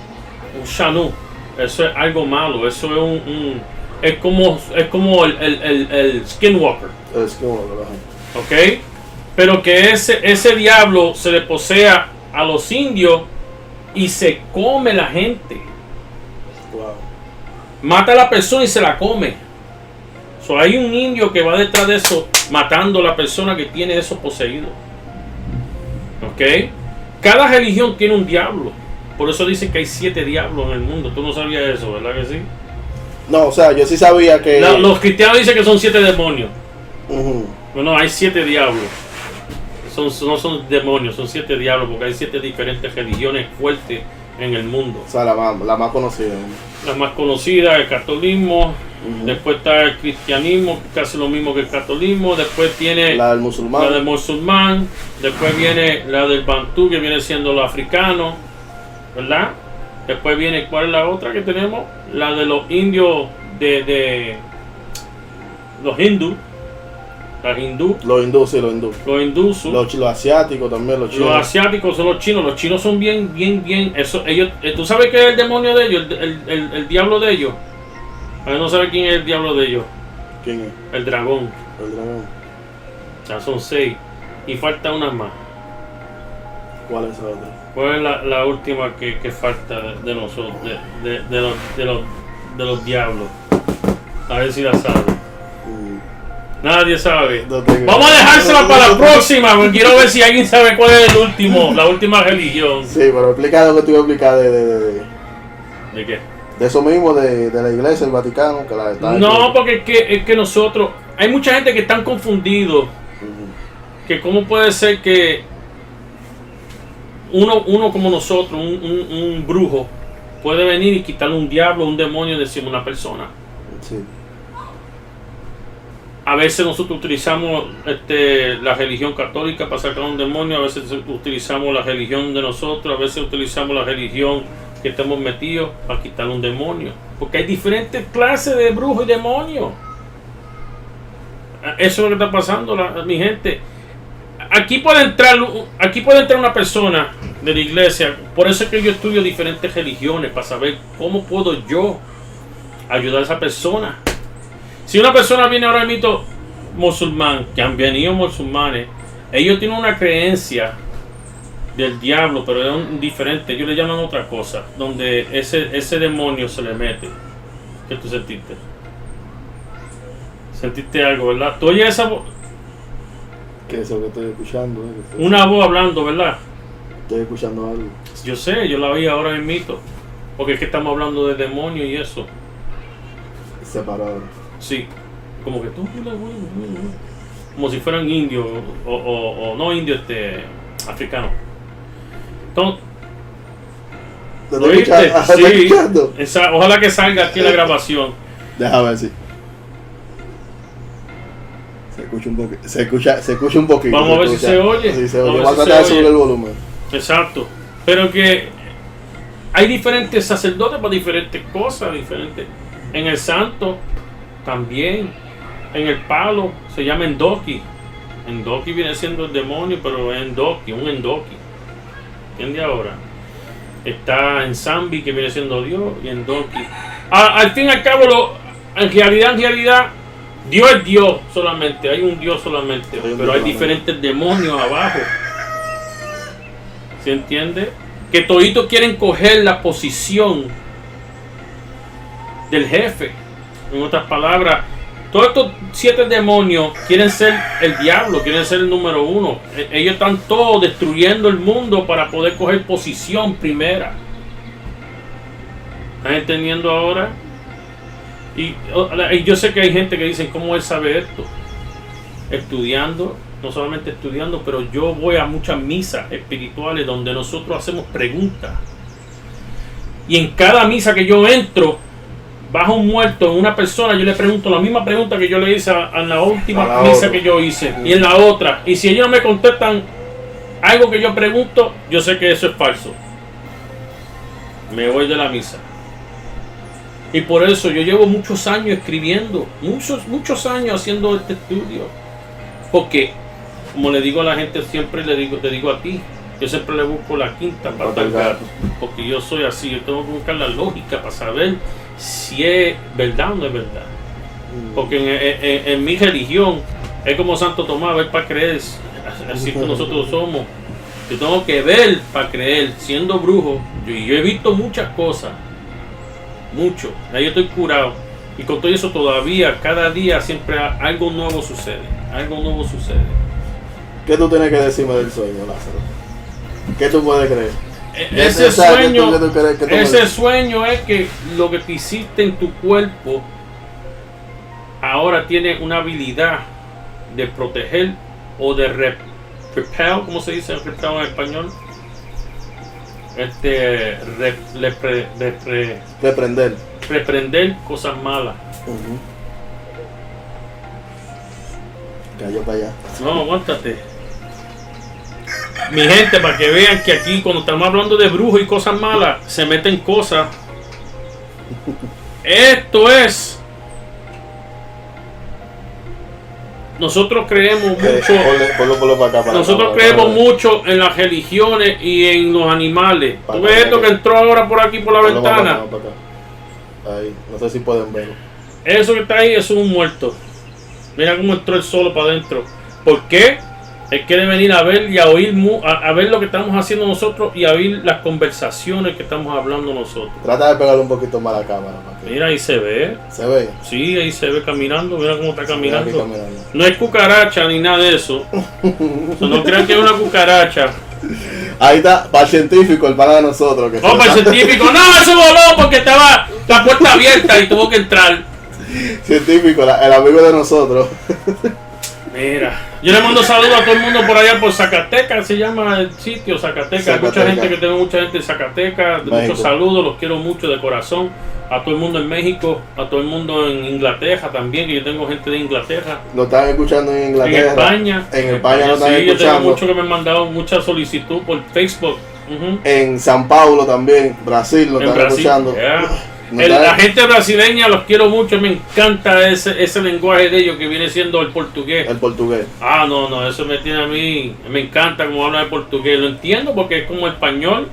Shanu. Eso es algo malo. Eso es un. un- es como, es como el, el, el, el Skinwalker. ¿verdad? ¿Ok? Pero que ese, ese diablo se le posea a los indios y se come la gente. Wow. Mata a la persona y se la come. So, hay un indio que va detrás de eso matando a la persona que tiene eso poseído. ¿Ok? Cada religión tiene un diablo. Por eso dicen que hay siete diablos en el mundo. Tú no sabías eso, ¿verdad que sí? No, o sea, yo sí sabía que. La- los cristianos dicen que son siete demonios. Ujú. Bueno, hay siete diablos. Son, no son demonios, son siete diablos porque hay siete diferentes religiones fuertes en el mundo. O sea, la más, la más conocida. La más conocida, el catolicismo. Después está el cristianismo, casi lo mismo que el catolicismo. Después tiene La del la musulmán. del musulmán. Después viene la del bantú, que viene siendo los africanos. ¿Verdad? Después viene, ¿cuál es la otra que tenemos? La de los indios de, de los hindú. La hindú. Los hindúes, sí, los hindúes. Los hindús. Los, los asiáticos también, los chinos. Los asiáticos son los chinos. Los chinos son bien, bien, bien. Eso, ellos, eh, ¿Tú sabes qué es el demonio de ellos? El, el- el- el diablo de ellos. A ver, no sabe quién es el diablo de ellos. ¿Quién es? El dragón. El dragón. Ya son seis. Y falta una más. ¿Cuál es esa otra? ¿Cuál es la, la última que, que falta de, nosotros? De, de- de los, de, los, de los diablos. A ver si la sabe. Mm, Nadie sabe. no Vamos a dejársela no para la próxima. Porque quiero ver si alguien sabe cuál es el último. La última religión. Sí, pero explica lo que te iba a explicar de, de, de, de- ¿De qué? de eso mismo, de, de la iglesia, el Vaticano, que la está. No, porque es que, es que nosotros, hay mucha gente que están confundidos, Ujú. que cómo puede ser que uno, uno como nosotros, un, un- un brujo, puede venir y quitarle un diablo, un demonio de encima una persona. Sí. A veces nosotros utilizamos este, la religión católica para sacar un demonio, a veces utilizamos la religión de nosotros, a veces utilizamos la religión que estamos metidos para quitar un demonio. Porque hay diferentes clases de brujos y demonios. Eso es lo que está pasando, la- mi gente. Aquí puede entrar, aquí puede entrar una persona de la iglesia. Por eso es que yo estudio diferentes religiones para saber cómo puedo yo ayudar a esa persona. Si una persona viene ahora mismo musulmán, que han venido musulmanes, ellos tienen una creencia del diablo, pero es diferente. Ellos le llaman otra cosa, donde ese, ese demonio se le mete. ¿Qué tú sentiste? Sentiste algo, ¿verdad? Tú oyes esa voz, Que eso que estoy escuchando. eh, una voz hablando, ¿verdad? Estoy escuchando algo. Yo sé, yo la oí ahora en mito. Porque es que estamos hablando de demonio y eso. Separado. Sí, como que tú, como si fueran indios o, o- o no indios, este, africanos. Entonces, ¿Te ¿lo estoy oíste? Sí, esa- ojalá que salga aquí la grabación. Deja ver si. Se escucha un poquito. Se escucha, se escucha un poquito. Vamos a ver si se oye. Sí, se Vamos oye. Voy a tratar de subir el volumen. Exacto. Pero que hay diferentes sacerdotes para diferentes cosas, diferentes. En el santo también. En el palo se llama endoki. Endoki viene siendo el demonio, pero es endoki, un endoki. ¿Entiendes ahora? Está en Zambi, que viene siendo Dios, y endoki. A- al fin y al cabo, lo- en realidad, en realidad, Dios es Dios solamente, hay un Dios solamente, pero hay diferentes demonios abajo. ¿Se entiende? Que toditos quieren coger la posición del jefe. En otras palabras, todos estos siete demonios quieren ser el diablo, quieren ser el número uno. E- Ellos están todos destruyendo el mundo para poder coger posición primera. ¿Están entendiendo ahora? Y, yo sé que hay gente que dice, ¿cómo él sabe esto? Estudiando, no solamente estudiando, pero yo voy a muchas misas espirituales donde nosotros hacemos preguntas. Y en cada misa que yo entro, bajo un muerto en una persona, yo le pregunto la misma pregunta que yo le hice a, a la última A la misa otra. que yo hice. Y en la otra. Y si ellos no me contestan algo que yo pregunto, yo sé que eso es falso. Me voy de la misa. Y por eso yo llevo muchos años escribiendo, muchos, muchos años haciendo este estudio. Porque, como le digo a la gente, siempre le digo, te digo a ti, yo siempre le busco la quinta al al gato. Porque yo soy así, yo tengo que buscar la lógica para saber si es verdad o no es verdad. Porque en, en- en- en mi religión es como Santo Tomás, ver para creer, así que nosotros somos. Yo tengo que ver para creer, siendo brujo. Yo, y yo he visto muchas cosas. Mucho. Ahí yo estoy curado. Y con todo eso todavía, cada día siempre algo nuevo sucede. Algo nuevo sucede. ¿Qué tú tienes que decirme del sueño, Lázaro? ¿Qué tú puedes creer? E- Ya Ese sé, ¿sabes qué sueño, tú- qué tú crees que tú me ese sueño es que lo que te hiciste en tu cuerpo ahora tiene una habilidad de proteger o de rep- repel, ¿cómo se dice repel en español? Este, Reprender. reprender cosas malas. Ujú. Cayó para allá. No, aguántate. Mi gente, para que vean que aquí cuando estamos hablando de brujos y cosas malas, se meten cosas. Esto es. Nosotros creemos mucho. ponle- acá. para Nosotros creemos para mucho en las religiones y en los animales. ¿Tú ves esto que entró ahora por aquí por la ventana? acá. Ahí, no sé si pueden verlo. Eso que está ahí es un muerto. Mira cómo entró el solo para adentro. ¿Por qué? Él quiere venir a ver y a oír mu- a, a ver lo que estamos haciendo nosotros y a oír las conversaciones que estamos hablando nosotros. Trata de pegarle un poquito más a la cámara. Mira, ahí se ve. se ve. Sí, ahí se ve caminando. Mira cómo está caminando. caminando. No es cucaracha ni nada de eso. O sea, no crean que es una cucaracha. Ahí está, para el científico, el pana de nosotros. Que Oh, para el se- científico. No, eso voló porque estaba la puerta abierta y tuvo que entrar. científico, la- el amigo de nosotros. Mira, yo le mando saludos a todo el mundo por allá por Zacatecas, se llama el sitio Zacatecas. Hay mucha gente que tengo mucha gente en Zacatecas. México. Muchos saludos, los quiero mucho de corazón. A todo el mundo en México, a todo el mundo en Inglaterra también, que yo tengo gente de Inglaterra. Lo están escuchando en En Inglaterra. España. En España lo están sí, yo tengo escuchando. muchos que me han mandado mucha solicitud por Facebook. En San Paulo también, Brasil lo En están Brasil. escuchando. yeah. El- la gente brasileña los quiero mucho, me encanta ese, ese lenguaje de ellos que viene siendo el portugués. El portugués. Ah, no, no, eso me tiene a mí, me encanta cómo habla de portugués, lo entiendo porque es como español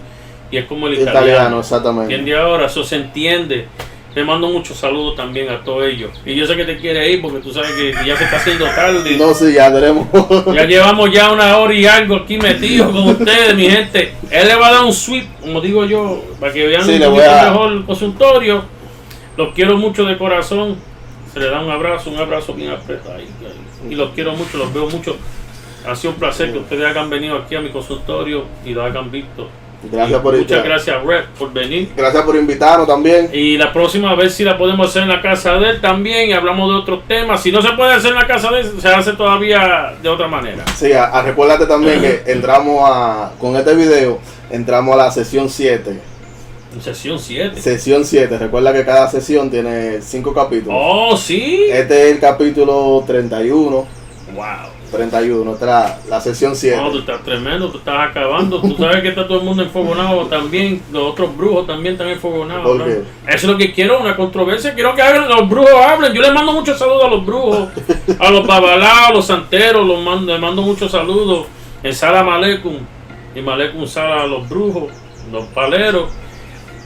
y es como el Italiano, italiano. exactamente. ¿Entiende ahora? Eso se entiende. Te mando muchos saludos también a todos ellos. Y yo sé que te quiere ir porque tú sabes que ya se está haciendo tarde. No, sí, ya tenemos. Ya llevamos ya una hora y algo aquí metidos con ustedes, mi gente. Él le va a dar un sweep, como digo yo, para que vean Sí, un a- mejor el consultorio. Los quiero mucho de corazón. Se le da un abrazo, un abrazo bien apretado. Y los quiero mucho, los veo mucho. Ha sido un placer que ustedes hayan venido aquí a mi consultorio y lo hayan visto. Gracias Y por Muchas gracias, Red, por venir. Gracias por invitarnos también. Y la próxima a ver si la podemos hacer en la casa de él también y hablamos de otros temas. Si no se puede hacer en la casa de él, se hace todavía de otra manera. Sí, a, a- recuérdate también que entramos a. Con este video, entramos a la sesión 7. En sesión 7. Sesión 7. Recuerda que cada sesión tiene 5 capítulos. Oh, sí. Este es el capítulo 31. Wow. 31, esta es la, sesión 7. No, tú estás tremendo, tú estás acabando. Tú sabes que está todo el mundo enfogonado también. Los otros brujos también están enfogonados. Eso es lo que quiero, una controversia. Quiero que hagan, los brujos hablen. Yo les mando muchos saludos a los brujos, a los babalaos, a los santeros. Los mando, les mando muchos saludos. En Salam Aleikum. Y Malecum Sala a los brujos, los paleros,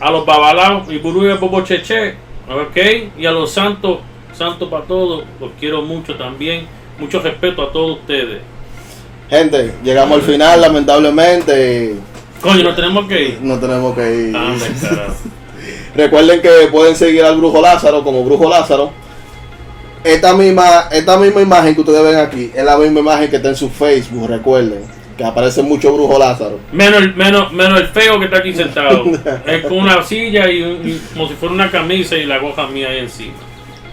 a los babalaos y burú y bobo cheche. ¿Ok? Y a los santos, santos para todos. Los quiero mucho también. Mucho respeto a todos ustedes. Gente, llegamos al final, lamentablemente. Coño, nos tenemos que ir. No tenemos que ir. Anda, carajo. Recuerden que pueden seguir al Brujo Lázaro como Brujo Lázaro. Esta misma, esta misma imagen que ustedes ven aquí es la misma imagen que está en su Facebook, recuerden. Que aparece mucho Brujo Lázaro. Menos el, menos, menos el feo que está aquí sentado. es con una silla y, un- y como si fuera una camisa y la goja mía ahí encima.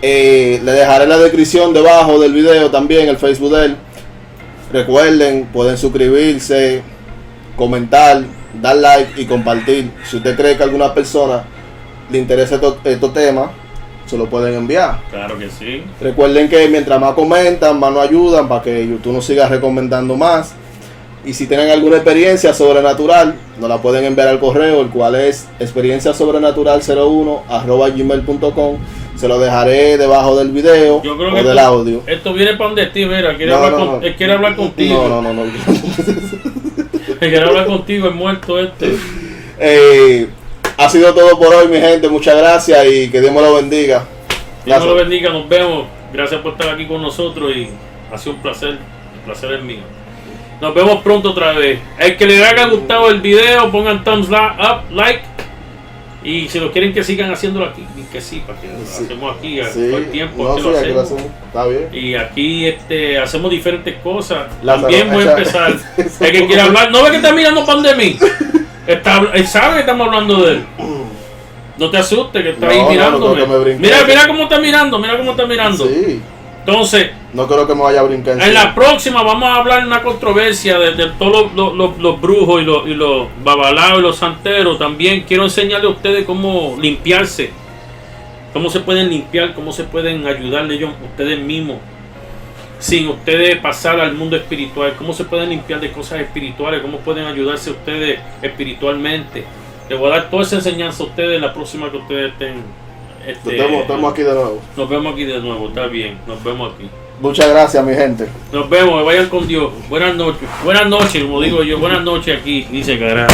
Eh, le dejaré en la descripción debajo del video también el Facebook de él. Recuerden, pueden suscribirse, comentar, dar like y compartir. Si usted cree que a alguna persona le interesa estos temas, se lo pueden enviar. Claro que sí. Recuerden que mientras más comentan, más nos ayudan para que YouTube nos siga recomendando más. Y si tienen alguna experiencia sobrenatural, nos la pueden enviar al correo, el cual es experienciasobrenatural01 arroba gmail.com. Se lo dejaré debajo del video Yo creo o que del esto, audio. esto viene para donde ti, mira. Quiere, No, hablar, no, con- no. él quiere hablar contigo. No, no, no, quiere hablar contigo, el muerto este. Eh, ha sido todo por hoy, mi gente. Muchas gracias y que Dios me lo bendiga. Dios me lo bendiga, nos vemos. Gracias por estar aquí con nosotros y ha sido un placer. El placer es mío. Nos vemos pronto otra vez. El que les haya gustado el video, pongan thumbs up, like. Y si lo quieren que sigan haciéndolo aquí, que sí, para que lo Sí. hacemos aquí a- Sí, todo el tiempo. no, sí, lo aquí lo hacemos. hacemos. Está bien. Y aquí este, hacemos diferentes cosas. También voy a empezar. El que quiera hablar, no ve que está mirando pan de mí. Está, él sabe que estamos hablando de él. No te asustes, que está No, ahí no mirándome. mira, mira cómo está mirando, mira cómo está mirando. Sí. Entonces, No creo que me vaya a brincar. en la próxima vamos a hablar de una controversia de, de todos los, los- los- brujos y los, y los babalaos y los santeros. También quiero enseñarle a ustedes cómo limpiarse. Cómo se pueden limpiar, cómo se pueden ayudarle ellos ustedes mismos. Sin ustedes pasar al mundo espiritual. Cómo se pueden limpiar de cosas espirituales. Cómo pueden ayudarse ustedes espiritualmente. Les voy a dar toda esa enseñanza a ustedes la próxima que ustedes estén. Este, Estamos, estamos aquí de nuevo. Nos vemos aquí de nuevo. Está bien. Nos vemos aquí. Muchas gracias, mi gente. Nos vemos, que vayan con Dios. Buenas noches. Buenas noches, como digo yo. Buenas noches aquí. Dice carajo.